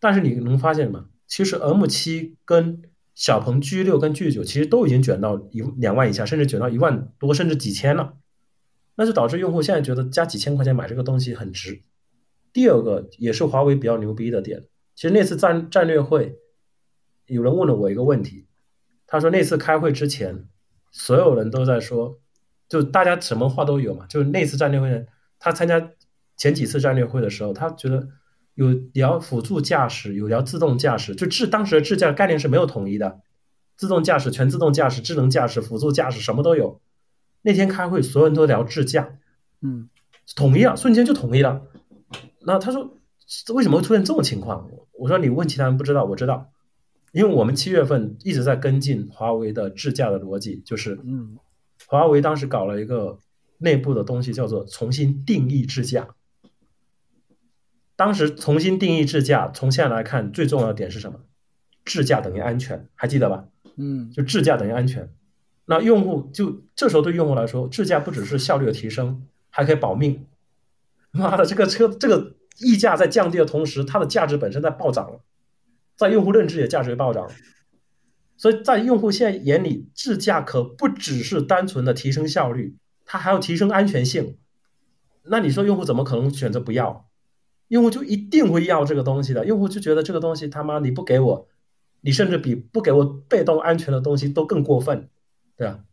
但是你能发现吗？其实 M 七跟小鹏 G 六跟 G 九其实都已经卷到一两万以下，甚至卷到一万多，甚至几千了。那就导致用户现在觉得加几千块钱买这个东西很值。第二个也是华为比较牛逼的点，其实那次战战略会，有人问了我一个问题，他说那次开会之前，所有人都在说，就大家什么话都有嘛，就是那次战略会呢，他参加前几次战略会的时候，他觉得。有聊辅助驾驶，有聊自动驾驶，就智当时的智驾概念是没有统一的，自动驾驶、全自动驾驶、智能驾驶、辅助驾驶什么都有。那天开会，所有人都聊智驾，嗯，统一了，瞬间就统一了。那他说为什么会出现这种情况？我说你问其他人不知道，我知道，因为我们七月份一直在跟进华为的智驾的逻辑，就是嗯，华为当时搞了一个内部的东西，叫做重新定义智驾。当时重新定义智驾，从现在来看，最重要的点是什么？智驾等于安全，还记得吧？嗯，就智驾等于安全。那用户就这时候对用户来说，智驾不只是效率的提升，还可以保命。妈的，这个车这个溢价在降低的同时，它的价值本身在暴涨了，在用户认知也价值暴涨。所以在用户现在眼里，智驾可不只是单纯的提升效率，它还要提升安全性。那你说用户怎么可能选择不要？用户就一定会要这个东西的，用户就觉得这个东西他妈你不给我，你甚至比不给我被动安全的东西都更过分，对啊？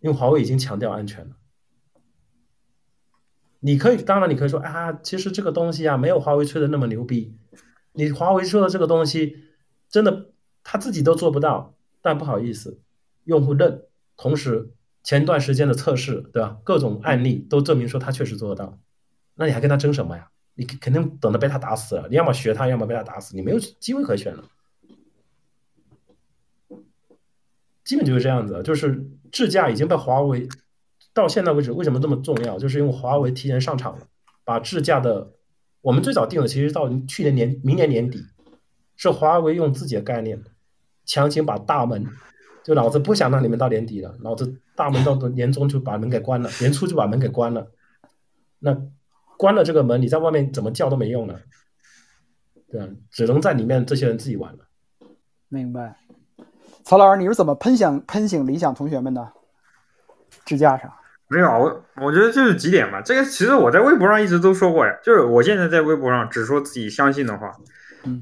因为华为已经强调安全了。你可以，当然你可以说啊，其实这个东西啊没有华为吹的那么牛逼，你华为说的这个东西真的他自己都做不到，但不好意思，用户认，同时前段时间的测试，对吧？各种案例都证明说他确实做得到，那你还跟他争什么呀？你肯定等着被他打死了，你要么学他，要么被他打死，你没有机会可选了。基本就是这样子，就是智驾已经被华为到现在为止为什么这么重要？就是因为华为提前上场了，把智驾的我们最早定的其实到去年年明年年底，是华为用自己的概念强行把大门，就老子不想让你们到年底了，老子大门到年中就把门给关了，年初就把门给关了，那。关了这个门，你在外面怎么叫都没用了，对，只能在里面这些人自己玩了。明白，曹老师，你是怎么喷醒喷醒理想同学们的？支架上没有，我我觉得就是几点吧。这个其实我在微博上一直都说过呀，就是我现在在微博上只说自己相信的话，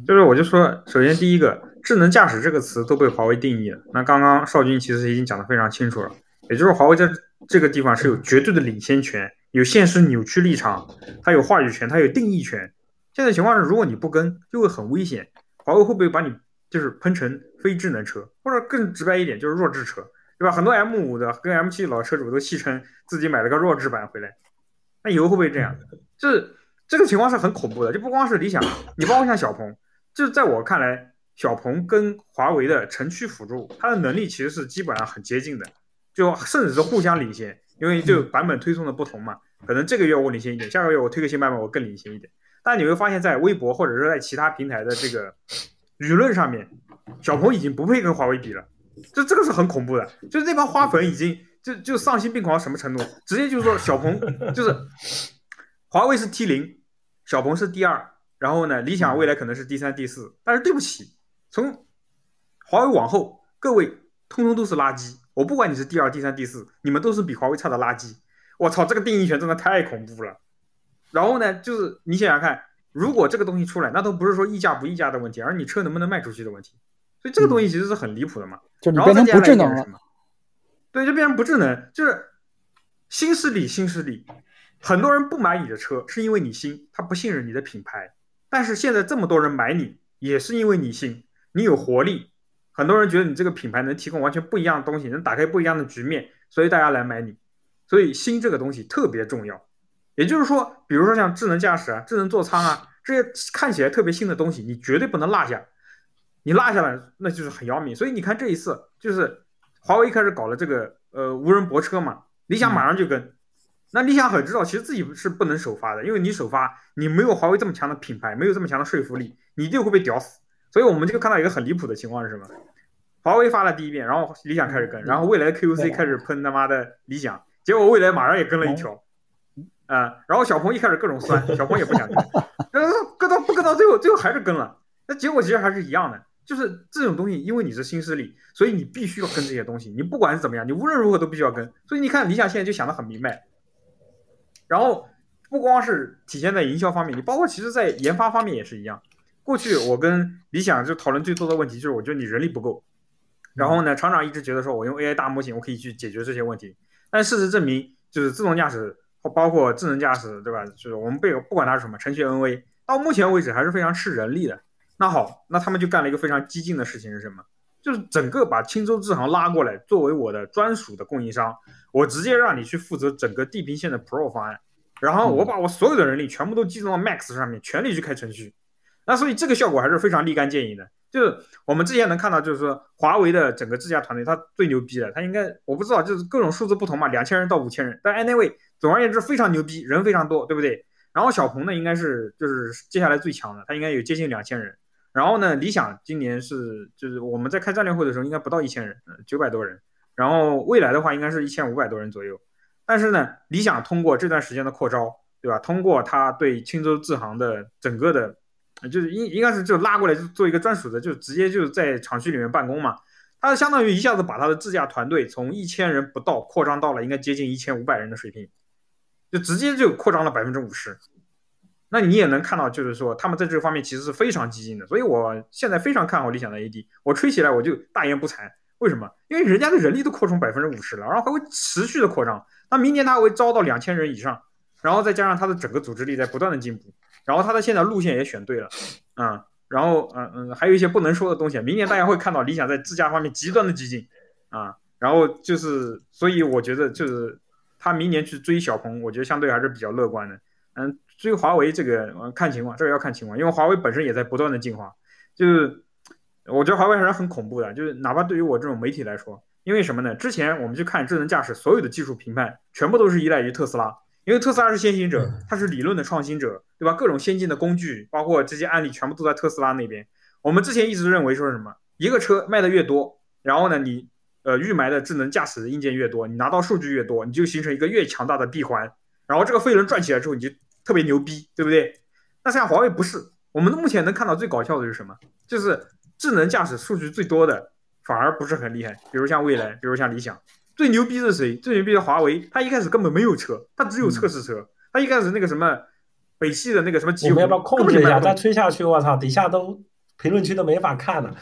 就是我就说，首先第一个，智能驾驶这个词都被华为定义了。那刚刚少军其实已经讲的非常清楚了，也就是华为在这个地方是有绝对的领先权。有现实扭曲立场，它有话语权，它有定义权。现在情况是，如果你不跟，就会很危险。华为会不会把你就是喷成非智能车，或者更直白一点，就是弱智车，对吧？很多 M 五的跟 M 七老车主都戏称自己买了个弱智版回来。那以后会不会这样？就是这个情况是很恐怖的。就不光是理想，你包括像小鹏，就是在我看来，小鹏跟华为的城区辅助，它的能力其实是基本上很接近的，就甚至是互相领先。因为就版本推送的不同嘛，可能这个月我领先一点，下个月我推个新版本我更领先一点。但你会发现在微博或者是在其他平台的这个舆论上面，小鹏已经不配跟华为比了，这这个是很恐怖的。就是那帮花粉已经就就丧心病狂什么程度，直接就是说小鹏就是华为是 T 零，小鹏是第二，然后呢，理想未来可能是第三、第四。但是对不起，从华为往后，各位通通都是垃圾。我不管你是第二、第三、第四，你们都是比华为差的垃圾。我操，这个定义权真的太恐怖了。然后呢，就是你想想看，如果这个东西出来，那都不是说溢价不溢价的问题，而你车能不能卖出去的问题。所以这个东西其实是很离谱的嘛。就你变成不智能了。对，就变成不智能，就是新势力，新势力。很多人不买你的车，是因为你新，他不信任你的品牌。但是现在这么多人买你，也是因为你新，你有活力。很多人觉得你这个品牌能提供完全不一样的东西，能打开不一样的局面，所以大家来买你。所以新这个东西特别重要。也就是说，比如说像智能驾驶啊、智能座舱啊，这些看起来特别新的东西，你绝对不能落下。你落下来，那就是很要命。所以你看这一次，就是华为一开始搞了这个呃无人泊车嘛，理想马上就跟。那理想很知道，其实自己是不能首发的，因为你首发，你没有华为这么强的品牌，没有这么强的说服力，你一定会被屌死。所以我们就看到一个很离谱的情况是什么？华为发了第一遍，然后理想开始跟，然后未来 QC 开始喷他妈的理想，结果未来马上也跟了一条，啊，然后小鹏一开始各种酸，小鹏也不想跟，跟跟到不跟到最后，最后还是跟了。那结果其实还是一样的，就是这种东西，因为你是新势力，所以你必须要跟这些东西，你不管是怎么样，你无论如何都必须要跟。所以你看理想现在就想得很明白。然后不光是体现在营销方面，你包括其实在研发方面也是一样。过去我跟理想就讨论最多的问题就是，我觉得你人力不够。然后呢，厂长一直觉得说我用 AI 大模型我可以去解决这些问题。但事实证明，就是自动驾驶或包括智能驾驶，对吧？就是我们被不管它是什么程序 NV，到目前为止还是非常吃人力的。那好，那他们就干了一个非常激进的事情是什么？就是整个把青州支行拉过来作为我的专属的供应商。我直接让你去负责整个地平线的 Pro 方案，然后我把我所有的人力全部都集中到 Max 上面，全力去开程序。那所以这个效果还是非常立竿见影的。就是我们之前能看到，就是说华为的整个自驾团队，它最牛逼的，它应该我不知道，就是各种数字不同嘛，两千人到五千人。但 anyway，总而言之非常牛逼，人非常多，对不对？然后小鹏呢，应该是就是接下来最强的，它应该有接近两千人。然后呢，理想今年是就是我们在开战略会的时候，应该不到一千人，九百多人。然后未来的话，应该是一千五百多人左右。但是呢，理想通过这段时间的扩招，对吧？通过他对青州智行的整个的，就是应应该是就拉过来就做一个专属的，就直接就在厂区里面办公嘛。他相当于一下子把他的自驾团队从一千人不到扩张到了应该接近一千五百人的水平，就直接就扩张了百分之五十。那你也能看到，就是说他们在这方面其实是非常激进的。所以我现在非常看好理想的 AD，我吹起来我就大言不惭。为什么？因为人家的人力都扩充百分之五十了，然后还会持续的扩张。那明年他会招到两千人以上，然后再加上他的整个组织力在不断的进步，然后他的现在路线也选对了，嗯，然后嗯嗯，还有一些不能说的东西。明年大家会看到理想在自驾方面极端的激进，啊，然后就是，所以我觉得就是他明年去追小鹏，我觉得相对还是比较乐观的。嗯，追华为这个看情况，这个要看情况，因为华为本身也在不断的进化，就是。我觉得华为还是很恐怖的，就是哪怕对于我这种媒体来说，因为什么呢？之前我们去看智能驾驶，所有的技术评判全部都是依赖于特斯拉，因为特斯拉是先行者，它是理论的创新者，对吧？各种先进的工具，包括这些案例，全部都在特斯拉那边。我们之前一直认为说什么，一个车卖的越多，然后呢，你呃预埋的智能驾驶的硬件越多，你拿到数据越多，你就形成一个越强大的闭环，然后这个飞轮转起来之后，你就特别牛逼，对不对？那像华为不是，我们目前能看到最搞笑的是什么？就是。智能驾驶数据最多的反而不是很厉害，比如像蔚来，比如像理想，最牛逼的是谁？最牛逼的华为，它一开始根本没有车，它只有测试车。它一开始那个什么北汽的那个什么，我们要不要控制一下？再吹下去，我操，底下都评论区都没法看了。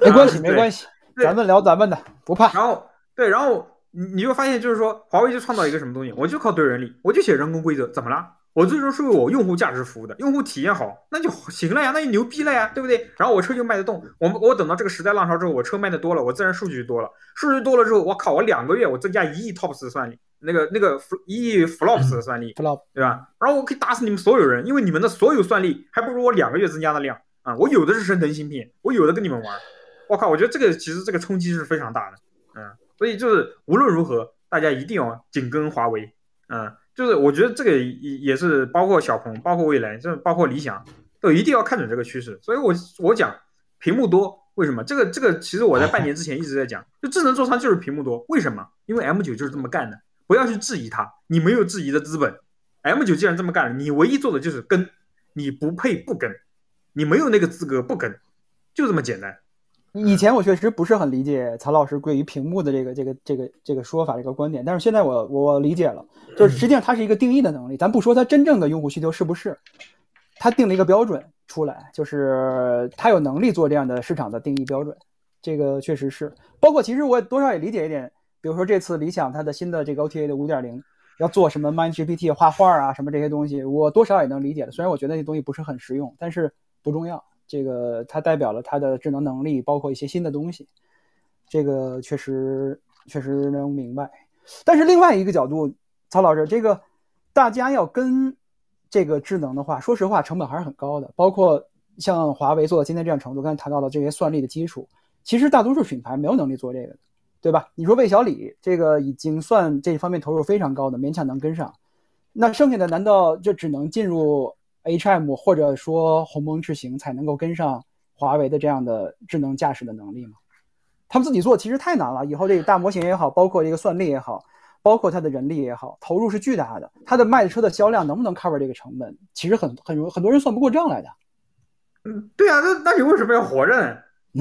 没关系，没关系，咱们聊咱们的，不怕。然后对，然后你你就发现，就是说华为就创造一个什么东西，我就靠怼人力，我就写人工规则，怎么了？我最终是为我用户价值服务的，用户体验好，那就行了呀，那就牛逼了呀，对不对？然后我车就卖得动，我我等到这个时代浪潮之后，我车卖的多了，我自然数据就多了，数据多了之后，我靠，我两个月我增加一亿 tops 的算力，那个那个一亿 flops 的算力，对吧？然后我可以打死你们所有人，因为你们的所有算力还不如我两个月增加的量啊！我有的是升腾芯片，我有的跟你们玩，我靠，我觉得这个其实这个冲击是非常大的，嗯，所以就是无论如何，大家一定要紧跟华为，嗯。就是我觉得这个也也是包括小鹏，包括未来，这包括理想，都一定要看准这个趋势。所以，我我讲屏幕多，为什么？这个这个其实我在半年之前一直在讲，就智能座舱就是屏幕多，为什么？因为 M9 就是这么干的，不要去质疑它，你没有质疑的资本。M9 既然这么干了，你唯一做的就是跟，你不配不跟，你没有那个资格不跟，就这么简单。以前我确实不是很理解曹老师关于屏幕的这个这个这个这个说法这个观点，但是现在我我理解了，就是实际上它是一个定义的能力，咱不说它真正的用户需求是不是，它定了一个标准出来，就是它有能力做这样的市场的定义标准，这个确实是。包括其实我多少也理解一点，比如说这次理想它的新的这个 OTA 的五点零要做什么 Mind GPT 画画啊什么这些东西，我多少也能理解的。虽然我觉得那东西不是很实用，但是不重要。这个它代表了它的智能能力，包括一些新的东西，这个确实确实能明白。但是另外一个角度，曹老师，这个大家要跟这个智能的话，说实话成本还是很高的。包括像华为做到今天这样程度，刚才谈到了这些算力的基础，其实大多数品牌没有能力做这个，对吧？你说魏小李这个已经算这方面投入非常高的，勉强能跟上。那剩下的难道就只能进入 HM 或者说鸿蒙智行才能够跟上华为的这样的智能驾驶的能力吗？他们自己做其实太难了。以后这个大模型也好，包括这个算力也好，包括它的人力也好，投入是巨大的。它的卖的车的销量能不能 cover 这个成本？其实很很容很多人算不过账来的。嗯，对啊，那那你为什么要活着呢？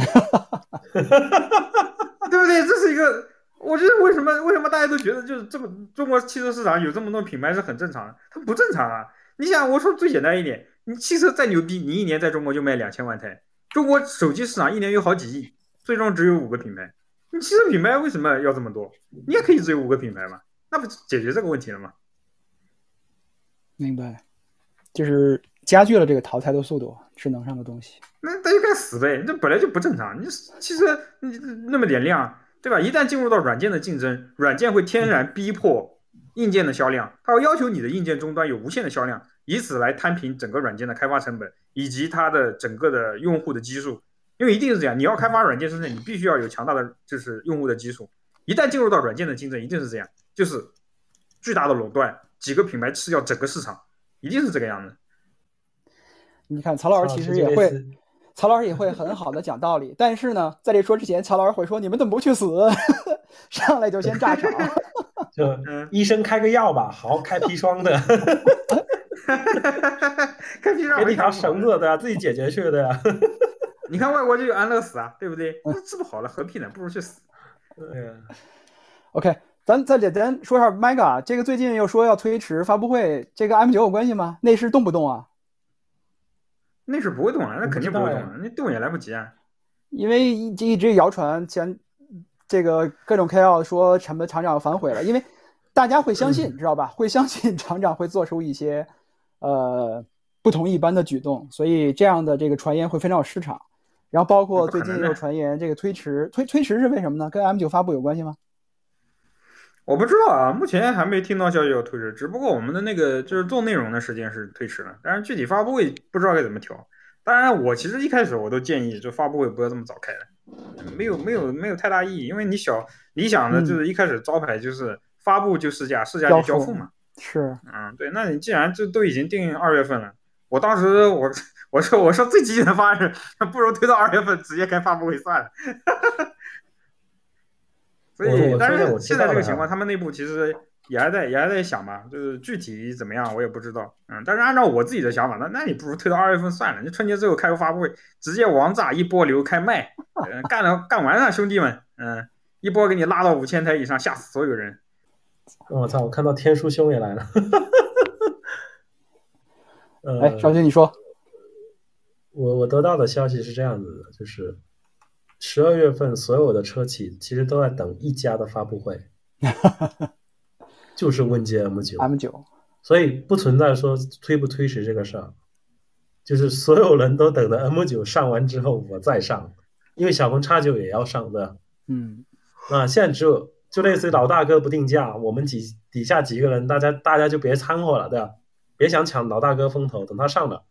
对不对？这是一个。我觉得为什么为什么大家都觉得就是这么中国汽车市场有这么多品牌是很正常的？它不正常啊！你想，我说最简单一点，你汽车再牛逼，你一年在中国就卖两千万台。中国手机市场一年有好几亿，最终只有五个品牌。你汽车品牌为什么要这么多？你也可以只有五个品牌嘛，那不解决这个问题了吗？明白，就是加剧了这个淘汰的速度，智能上的东西。那那就该死呗！这本来就不正常。你汽车你那么点量。对吧？一旦进入到软件的竞争，软件会天然逼迫硬件的销量，它会要求你的硬件终端有无限的销量，以此来摊平整个软件的开发成本以及它的整个的用户的基数。因为一定是这样，你要开发软件生产，你必须要有强大的就是用户的基数。一旦进入到软件的竞争，一定是这样，就是巨大的垄断，几个品牌吃掉整个市场，一定是这个样子。你看，曹老师其实也会。曹老师也会很好的讲道理，但是呢，在这说之前，曹老师会说：“你们怎么不去死？上来就先炸场，就医生开个药吧，好开砒霜的，开砒霜给你条绳子的，自己解决去的呀。你看外国就有安乐死啊，对不对？那治不好了何必呢？不如去死。对呀。OK，咱再简单说一下 Mega，这个最近又说要推迟发布会，这个 M 九有关系吗？内饰动不动啊？内饰不会动啊，那肯定不会动，那动也来不及啊。因为一一直谣传前这个各种 KOL 说什么厂长要反悔了，因为大家会相信，知道吧？会相信厂长会做出一些呃不同一般的举动，所以这样的这个传言会非常有市场。然后包括最近有传言这个推迟，推推迟是为什么呢？跟 M 九发布有关系吗？我不知道啊，目前还没听到消息要推迟，只不过我们的那个就是做内容的时间是推迟了，但是具体发布会不知道该怎么调。当然，我其实一开始我都建议，就发布会不要这么早开的，没有没有没有太大意义，因为你小理想的就是一开始招牌就是发布就试驾，试驾就交付嘛。是，嗯，对，那你既然这都已经定二月份了，我当时我 我说我说最积极的方案是，不如推到二月份直接开发布会算了。所以，但是现在这个情况，他们内部其实也还在也还在想嘛，就是具体怎么样我也不知道。嗯，但是按照我自己的想法，那那你不如推到二月份算了，你春节之后开个发布会，直接王炸一波流开卖，干了干完了，兄弟们，嗯，一波给你拉到五千台以上，吓死所有人。我操！我看到天书兄也来了。哎，小军，你说，我我得到的消息是这样子的，就是。十二月份所有的车企其实都在等一家的发布会，就是问界 M 九 M 九，所以不存在说推不推迟这个事儿，就是所有人都等着 M 九上完之后我再上，因为小鹏叉九也要上的，嗯，啊，现在只有就类似于老大哥不定价，我们几底下几个人，大家大家就别掺和了，对吧？别想抢老大哥风头，等他上了，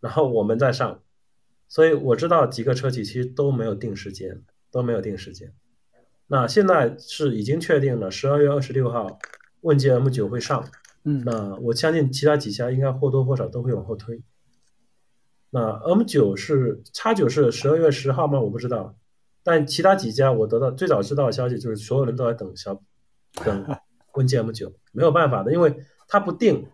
然后我们再上。所以我知道几个车企其实都没有定时间，都没有定时间。那现在是已经确定了，十二月二十六号，问界 M 九会上。嗯，那我相信其他几家应该或多或少都会往后推。那 M 九是叉九是十二月十号吗？我不知道。但其他几家我得到最早知道的消息就是所有人都在等小等 问界 M 九，没有办法的，因为它不定。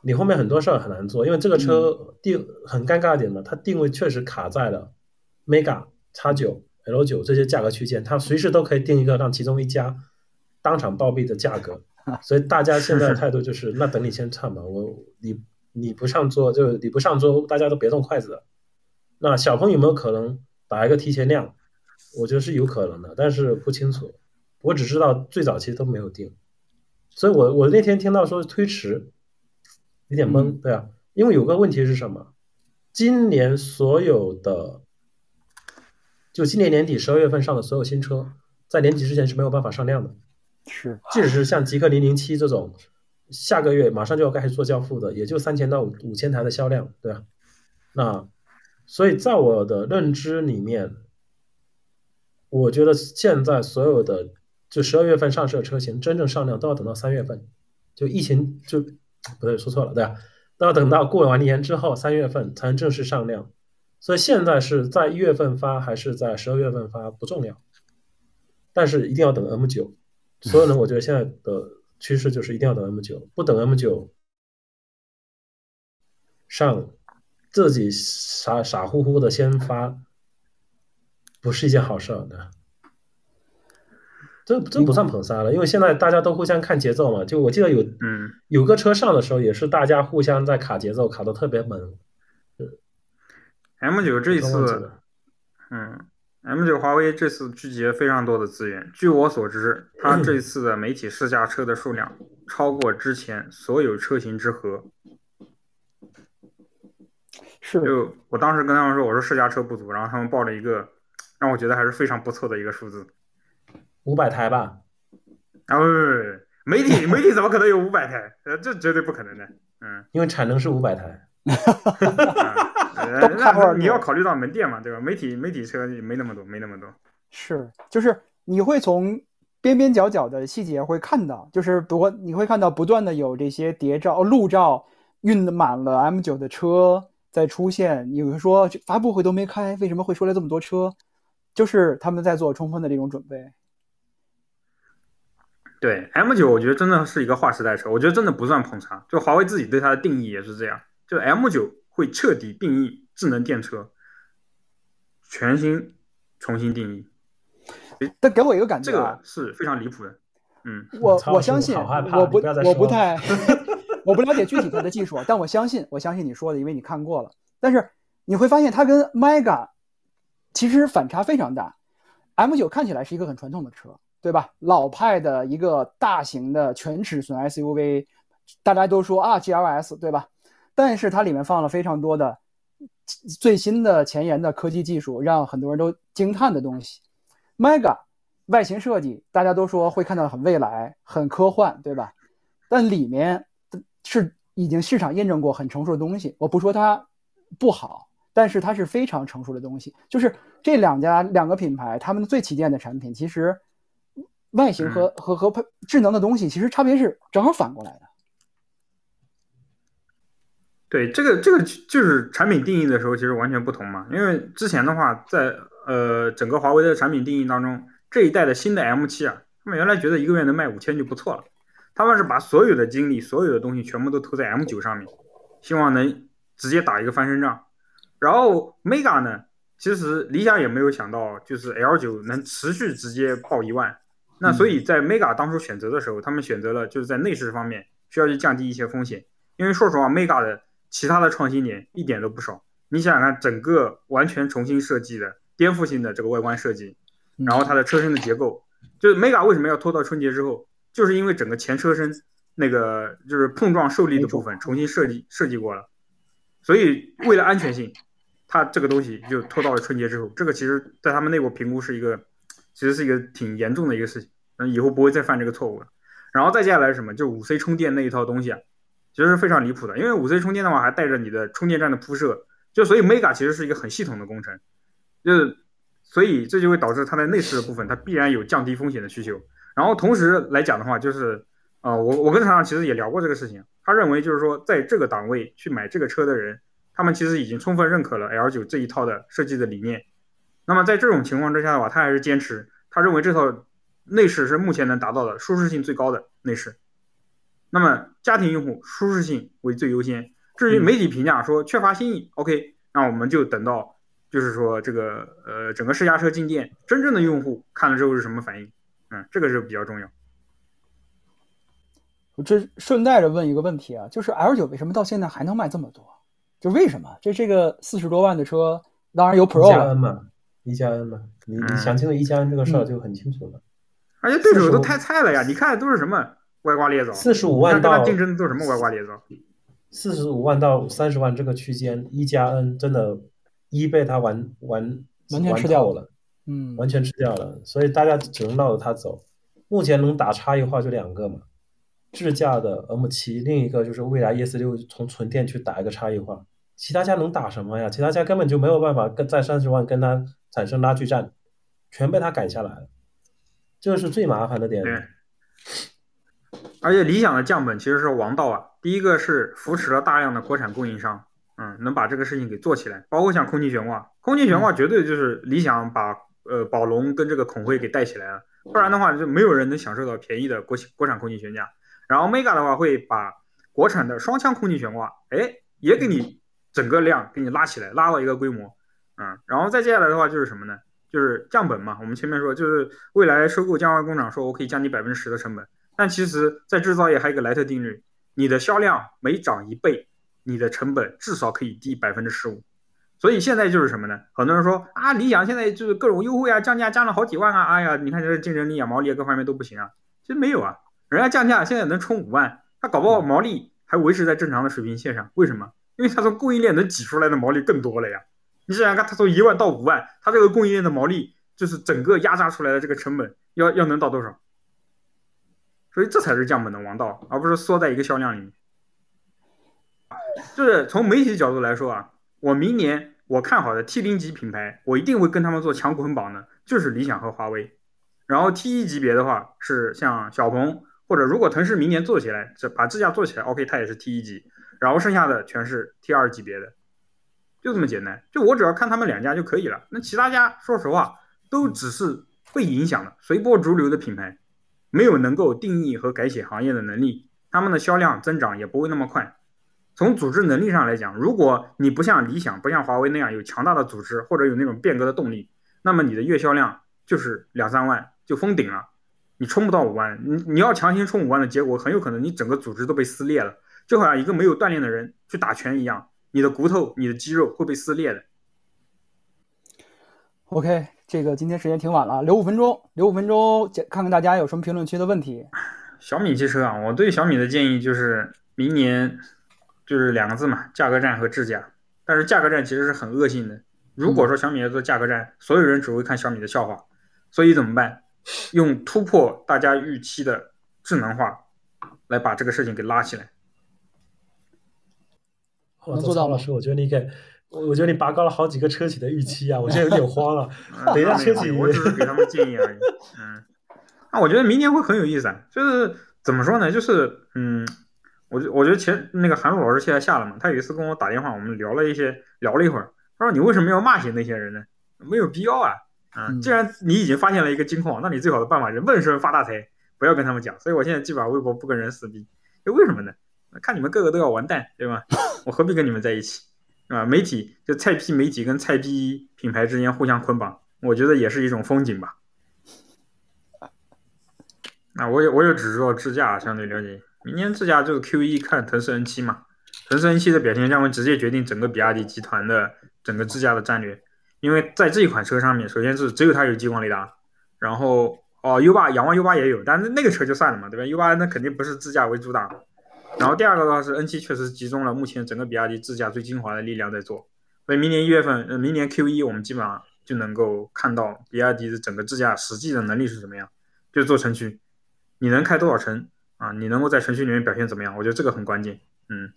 你后面很多事儿很难做，因为这个车定很尴尬点呢，它定位确实卡在了 Mega X 九 L 九这些价格区间，它随时都可以定一个让其中一家当场暴毙的价格，所以大家现在的态度就是，那等你先唱吧，我你你不上桌就你不上桌，大家都别动筷子了。那小鹏有没有可能打一个提前量？我觉得是有可能的，但是不清楚。我只知道最早其实都没有定，所以我我那天听到说推迟。有点懵，对啊，因为有个问题是什么？今年所有的，就今年年底十二月份上的所有新车，在年底之前是没有办法上量的。是，即使是像极氪零零七这种下个月马上就要开始做交付的，也就三千到五五千台的销量，对吧？那所以在我的认知里面，我觉得现在所有的就十二月份上市的车型，真正上量都要等到三月份，就疫情就不对，说错了，对吧？都要等到过完年之后，三月份才能正式上量。所以现在是在一月份发还是在十二月份发不重要，但是一定要等 M 九。所有人，我觉得现在的趋势就是一定要等 M 九，不等 M 九上，自己傻傻乎乎的先发，不是一件好事的。这这不算捧杀了，因为现在大家都互相看节奏嘛。就我记得有嗯有个车上的时候，也是大家互相在卡节奏，卡的特别猛。M 九这次，嗯，M 九华为这次聚集了非常多的资源。据我所知，它这 次的媒体试驾车的数量超过之前所有车型之和。是。就我当时跟他们说，我说试驾车不足，然后他们报了一个让我觉得还是非常不错的一个数字，五百台吧。啊不不不，媒体媒体怎么可能有五百台？呃，这绝对不可能的。嗯，因为产能是五百台。那你要考虑到门店嘛，对吧？媒体媒体车没那么多，没那么多。是，就是你会从边边角角的细节会看到，就是不过你会看到不断的有这些谍照、路照运满了 M 九的车在出现。有人说发布会都没开，为什么会出来这么多车？就是他们在做充分的这种准备。对 M 九，我觉得真的是一个划时代车，我觉得真的不算捧场。就华为自己对它的定义也是这样，就 M 九。会彻底定义智能电车，全新重新定义。但给我一个感觉，这个是非常离谱的。嗯，我我相信，我不我不太，我不了解具体它的技术，但我相信，我相信你说的，因为你看过了。但是你会发现，它跟 Mega 其实反差非常大。M 九看起来是一个很传统的车，对吧？老派的一个大型的全尺寸 SUV，大家都说啊 GLS，对吧？但是它里面放了非常多的最新的前沿的科技技术，让很多人都惊叹的东西。Mega 外形设计，大家都说会看到很未来、很科幻，对吧？但里面是已经市场验证过很成熟的东西。我不说它不好，但是它是非常成熟的东西。就是这两家两个品牌，他们最旗舰的产品，其实外形和和和智能的东西，其实差别是正好反过来的。对这个这个就是产品定义的时候其实完全不同嘛，因为之前的话在呃整个华为的产品定义当中，这一代的新的 M7 啊，他们原来觉得一个月能卖五千就不错了，他们是把所有的精力、所有的东西全部都投在 M9 上面，希望能直接打一个翻身仗。然后 Mega 呢，其实理想也没有想到就是 L9 能持续直接爆一万，那所以在 Mega 当初选择的时候，他们选择了就是在内饰方面需要去降低一些风险，因为说实话，Mega 的其他的创新点一点都不少，你想想看，整个完全重新设计的颠覆性的这个外观设计，然后它的车身的结构，就是 Mega 为什么要拖到春节之后，就是因为整个前车身那个就是碰撞受力的部分重新设计设计过了，所以为了安全性，它这个东西就拖到了春节之后，这个其实在他们内部评估是一个，其实是一个挺严重的一个事情，那以后不会再犯这个错误了。然后再接下来是什么，就五 C 充电那一套东西啊。其实是非常离谱的，因为五 C 充电的话还带着你的充电站的铺设，就所以 Mega 其实是一个很系统的工程，就是所以这就会导致它在内饰的部分它必然有降低风险的需求。然后同时来讲的话，就是呃我我跟厂长其实也聊过这个事情，他认为就是说在这个档位去买这个车的人，他们其实已经充分认可了 L9 这一套的设计的理念。那么在这种情况之下的话，他还是坚持他认为这套内饰是目前能达到的舒适性最高的内饰。那么家庭用户舒适性为最优先。至于媒体评价说缺乏新意，OK，那我们就等到就是说这个呃整个试驾车进店，真正的用户看了之后是什么反应？嗯，这个是比较重要。我这顺带着问一个问题啊，就是 L 九为什么到现在还能卖这么多？就为什么？这这个四十多万的车，当然有 Pro 一加 N 嘛，一加 N 嘛，你你想清楚一加 N 这个事儿就很清楚了。而且对手都太菜了呀，你看都是什么？歪瓜裂枣，四十五万到竞争做什么歪瓜裂枣？四十五万到三十万这个区间，一加 N 真的，一被他玩玩完全吃掉了，嗯，完全吃掉了，所以大家只能绕着他走。目前能打差异化就两个嘛，智驾的 M 七另一个就是蔚来 ES 六从纯电去打一个差异化，其他家能打什么呀？其他家根本就没有办法跟在三十万跟他产生拉锯战，全被他赶下来了，这是最麻烦的点。而且理想的降本其实是王道啊，第一个是扶持了大量的国产供应商，嗯，能把这个事情给做起来，包括像空气悬挂，空气悬挂绝对就是理想把呃宝龙跟这个孔辉给带起来了，不然的话就没有人能享受到便宜的国国产空气悬架。然后 Mega 的话会把国产的双腔空气悬挂，哎，也给你整个量给你拉起来，拉到一个规模，嗯，然后再接下来的话就是什么呢？就是降本嘛。我们前面说就是未来收购江淮工厂，说我可以降低百分之十的成本，但其实，在制造业还有一个莱特定律，你的销量每涨一倍，你的成本至少可以低百分之十五。所以现在就是什么呢？很多人说啊，理想现在就是各种优惠啊，降价降了好几万啊，哎呀，你看这竞争力啊，毛利啊各方面都不行啊，其实没有啊。人家降价现在能冲五万，他搞不好毛利还维持在正常的水平线上。为什么？因为他从供应链能挤出来的毛利更多了呀。你想想看，他从一万到五万，他这个供应链的毛利就是整个压榨出来的这个成本要要能到多少？所以这才是降本的王道，而不是缩在一个销量里面。就是从媒体角度来说啊，我明年我看好的 T 零级品牌，我一定会跟他们做强捆绑的，就是理想和华为。然后 T 一级别的话是像小鹏。或者如果腾势明年做起来，这把支架做起来，OK，它也是 T 一级，然后剩下的全是 T 二级别的，就这么简单。就我只要看他们两家就可以了。那其他家说实话都只是被影响的、随波逐流的品牌，没有能够定义和改写行业的能力，他们的销量增长也不会那么快。从组织能力上来讲，如果你不像理想、不像华为那样有强大的组织或者有那种变革的动力，那么你的月销量就是两三万就封顶了。你冲不到五万，你你要强行冲五万的结果，很有可能你整个组织都被撕裂了，就好像一个没有锻炼的人去打拳一样，你的骨头、你的肌肉会被撕裂的。OK，这个今天时间挺晚了，留五分钟，留五分钟，看看大家有什么评论区的问题。小米汽车啊，我对小米的建议就是明年就是两个字嘛，价格战和智驾。但是价格战其实是很恶性的，如果说小米要做价格战，所有人只会看小米的笑话，所以怎么办？用突破大家预期的智能化来把这个事情给拉起来。我做到老师，我觉得你给，我我觉得你拔高了好几个车企的预期啊！我现在有点 慌了。等一下车企，我只是给他们建议而已。嗯，那我觉得明年会很有意思啊。就是怎么说呢？就是嗯，我觉我觉得前那个韩露老师现在下了嘛，他有一次跟我打电话，我们聊了一些，聊了一会儿。他说：“你为什么要骂醒那些人呢？没有必要啊。”啊，既然你已经发现了一个金矿，那你最好的办法是闷声发大财，不要跟他们讲。所以我现在基本上微博不跟人撕逼，就为什么呢？看你们个个都要完蛋，对吧？我何必跟你们在一起，啊？媒体就菜批媒体跟菜批品牌之间互相捆绑，我觉得也是一种风景吧。那我也我也只知道智驾相对了解，明年智驾就是 Q 一看腾势 N 七嘛，腾势 N 七的表现将会直接决定整个比亚迪集团的整个智驾的战略。因为在这一款车上面，首先是只有它有激光雷达，然后哦 U 八仰望 U 八也有，但是那个车就算了嘛，对吧？U 八那肯定不是自驾为主打。然后第二个的话是 N 七确实集中了目前整个比亚迪自驾最精华的力量在做，所以明年一月份，呃，明年 Q 一我们基本上就能够看到比亚迪的整个自驾实际的能力是怎么样，就做城区，你能开多少城啊？你能够在城区里面表现怎么样？我觉得这个很关键，嗯。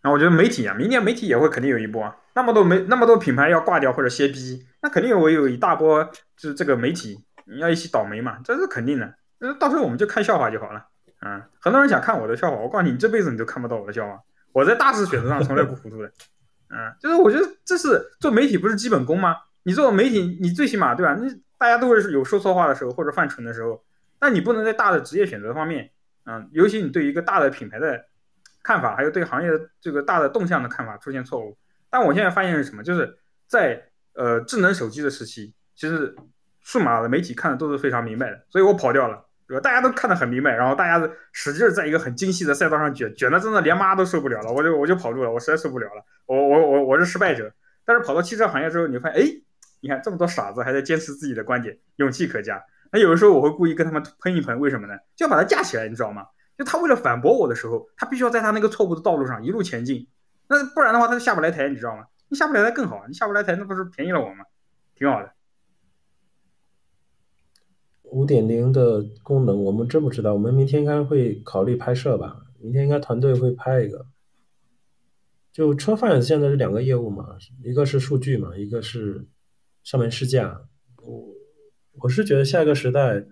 然后我觉得媒体啊，明年媒体也会肯定有一波啊。那么多媒那么多品牌要挂掉或者歇逼，那肯定有有一大波，就是这个媒体你要一起倒霉嘛，这是肯定的。那到时候我们就看笑话就好了。嗯，很多人想看我的笑话，我告诉你，你这辈子你都看不到我的笑话。我在大事选择上从来不糊涂的。嗯，就是我觉得这是做媒体不是基本功吗？你做媒体，你最起码对吧？你大家都是有说错话的时候或者犯蠢的时候，那你不能在大的职业选择方面，嗯，尤其你对一个大的品牌的看法，还有对行业的这个大的动向的看法出现错误。但我现在发现是什么？就是在呃智能手机的时期，其实数码的媒体看的都是非常明白的，所以我跑掉了，对吧？大家都看得很明白，然后大家使劲在一个很精细的赛道上卷，卷的真的连妈都受不了了，我就我就跑路了，我实在受不了了，我我我我是失败者。但是跑到汽车行业之后，你发现，哎，你看这么多傻子还在坚持自己的观点，勇气可嘉。那有的时候我会故意跟他们喷一喷，为什么呢？就要把它架起来，你知道吗？就他为了反驳我的时候，他必须要在他那个错误的道路上一路前进。那不然的话，他就下不来台，你知道吗？你下不来台更好，你下不来台，那不是便宜了我吗？挺好的。五点零的功能，我们真不知道。我们明天应该会考虑拍摄吧？明天应该团队会拍一个。就车贩现在是两个业务嘛，一个是数据嘛，一个是上门试驾。我我是觉得下一个时代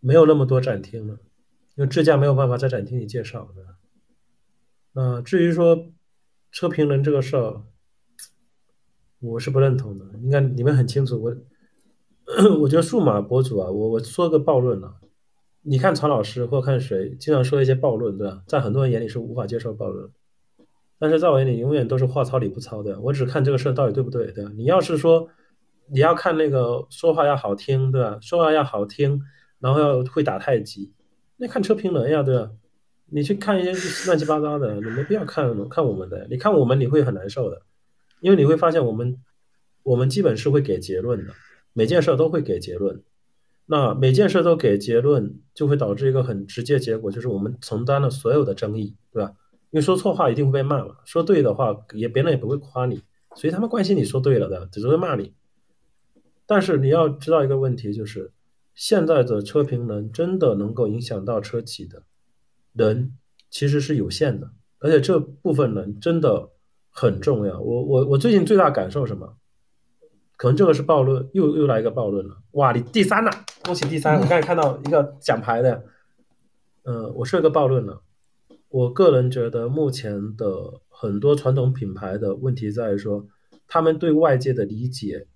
没有那么多展厅了，因为智驾没有办法在展厅里介绍的。那至于说车评人这个事儿，我是不认同的。应该你们很清楚，我 我觉得数码博主啊，我我说个暴论啊，你看曹老师或看谁，经常说一些暴论，对吧？在很多人眼里是无法接受暴论。但是在我眼里，永远都是话糙理不糙的。我只看这个事儿到底对不对，对吧？你要是说你要看那个说话要好听，对吧？说话要好听，然后要会打太极，那看车评人呀，对吧？你去看一些乱七八糟的，你没必要看看我们的。你看我们你会很难受的，因为你会发现我们我们基本是会给结论的，每件事都会给结论。那每件事都给结论，就会导致一个很直接结果，就是我们承担了所有的争议，对吧？因为说错话一定会被骂嘛，说对的话也别人也不会夸你，所以他们关心你说对了的，只是会骂你。但是你要知道一个问题，就是现在的车评人真的能够影响到车企的人其实是有限的，而且这部分人真的很重要。我我我最近最大感受什么？可能这个是暴论，又又来一个暴论了。哇，你第三了，恭喜第三！我刚才看到一个奖牌的，嗯，我是一个暴论了。我个人觉得，目前的很多传统品牌的问题在于说，他们对外界的理解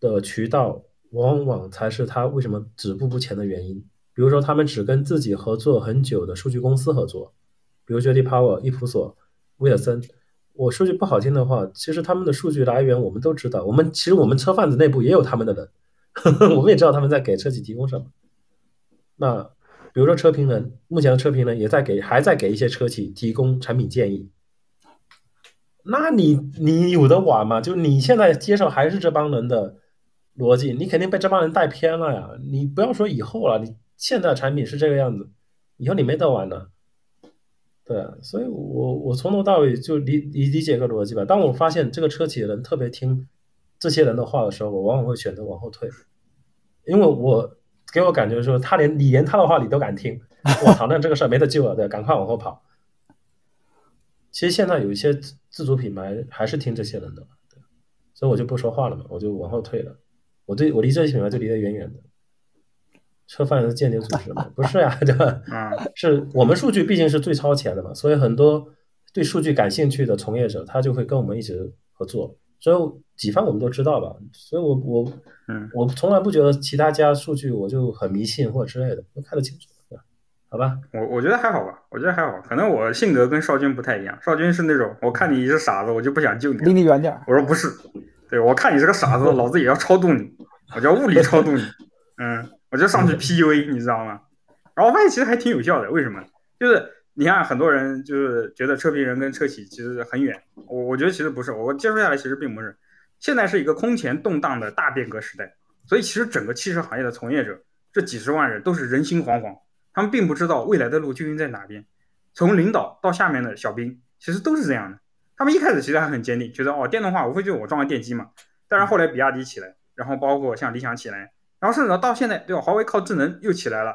的渠道，往往才是他为什么止步不前的原因。比如说，他们只跟自己合作很久的数据公司合作，比如 J.D. Power、伊普索、威尔森。我说句不好听的话，其实他们的数据来源我们都知道。我们其实我们车贩子内部也有他们的人，我们也知道他们在给车企提供什么。那。比如说车评人，目前的车评人也在给，还在给一些车企提供产品建议。那你你有的玩吗？就你现在接受还是这帮人的逻辑，你肯定被这帮人带偏了呀。你不要说以后了，你现在产品是这个样子，以后你没得玩了。对，所以我我从头到尾就理理理解个逻辑吧。当我发现这个车企的人特别听这些人的话的时候，我往往会选择往后退，因为我。给我感觉说，他连你连他的话你都敢听，我操，那这个事儿没得救了，对，赶快往后跑。其实现在有一些自自主品牌还是听这些人的，所以我就不说话了嘛，我就往后退了。我对我离这些品牌就离得远远的。车贩子间谍组织吗？不是呀，对吧？是我们数据毕竟是最超前的嘛，所以很多对数据感兴趣的从业者，他就会跟我们一直合作。所以几方我们都知道吧，所以我我嗯，我从来不觉得其他家数据我就很迷信或者之类的，都看得清楚，对吧？好吧，我我觉得还好吧，我觉得还好，可能我性格跟少军不太一样，少军是那种我看你是傻子，我就不想救你，离你远点。我说不是，对我看你是个傻子，老子也要超度你，我叫物理超度你，嗯，我就上去 PUA，你知道吗？然后我发现其实还挺有效的，为什么？就是。你看，很多人就是觉得车评人跟车企其实很远，我我觉得其实不是，我接触下来其实并不是。现在是一个空前动荡的大变革时代，所以其实整个汽车行业的从业者这几十万人都是人心惶惶，他们并不知道未来的路究竟在哪边。从领导到下面的小兵，其实都是这样的。他们一开始其实还很坚定，觉得哦，电动化无非就是我装个电机嘛。但是后来比亚迪起来，然后包括像理想起来，然后甚至到现在，对吧？华为靠智能又起来了。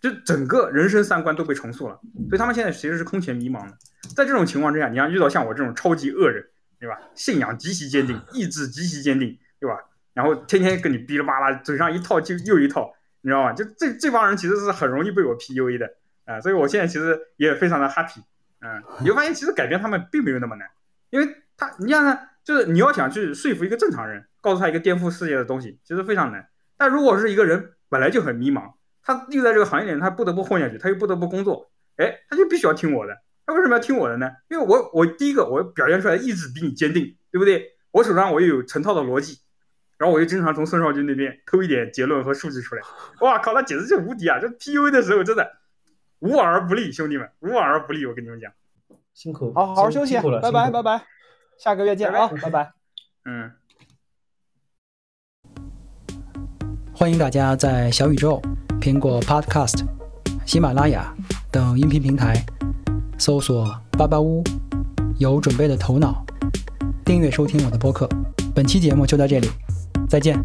就整个人生三观都被重塑了，所以他们现在其实是空前迷茫的。在这种情况之下，你要遇到像我这种超级恶人，对吧？信仰极其坚定，意志极其坚定，对吧？然后天天跟你哔哩吧啦，嘴上一套就又一套，你知道吗？就这这帮人其实是很容易被我 PUA 的啊。所以我现在其实也非常的 happy，嗯，你会发现其实改变他们并没有那么难，因为他你想想，就是你要想去说服一个正常人，告诉他一个颠覆世界的东西，其实非常难。但如果是一个人本来就很迷茫，他又在这个行业里面，他不得不混下去，他又不得不工作，哎，他就必须要听我的。他为什么要听我的呢？因为我，我第一个，我表现出来意志比你坚定，对不对？我手上我又有成套的逻辑，然后我又经常从孙少军那边偷一点结论和数据出来。哇靠，那简直就无敌啊！这 PUA 的时候真的无往而不利，兄弟们，无往而不利。我跟你们讲，辛苦，好好好休息，拜拜拜拜，下个月见啊，拜拜。嗯，欢迎大家在小宇宙。苹果 Podcast、喜马拉雅等音频平台搜索“巴巴屋”，有准备的头脑，订阅收听我的播客。本期节目就到这里，再见。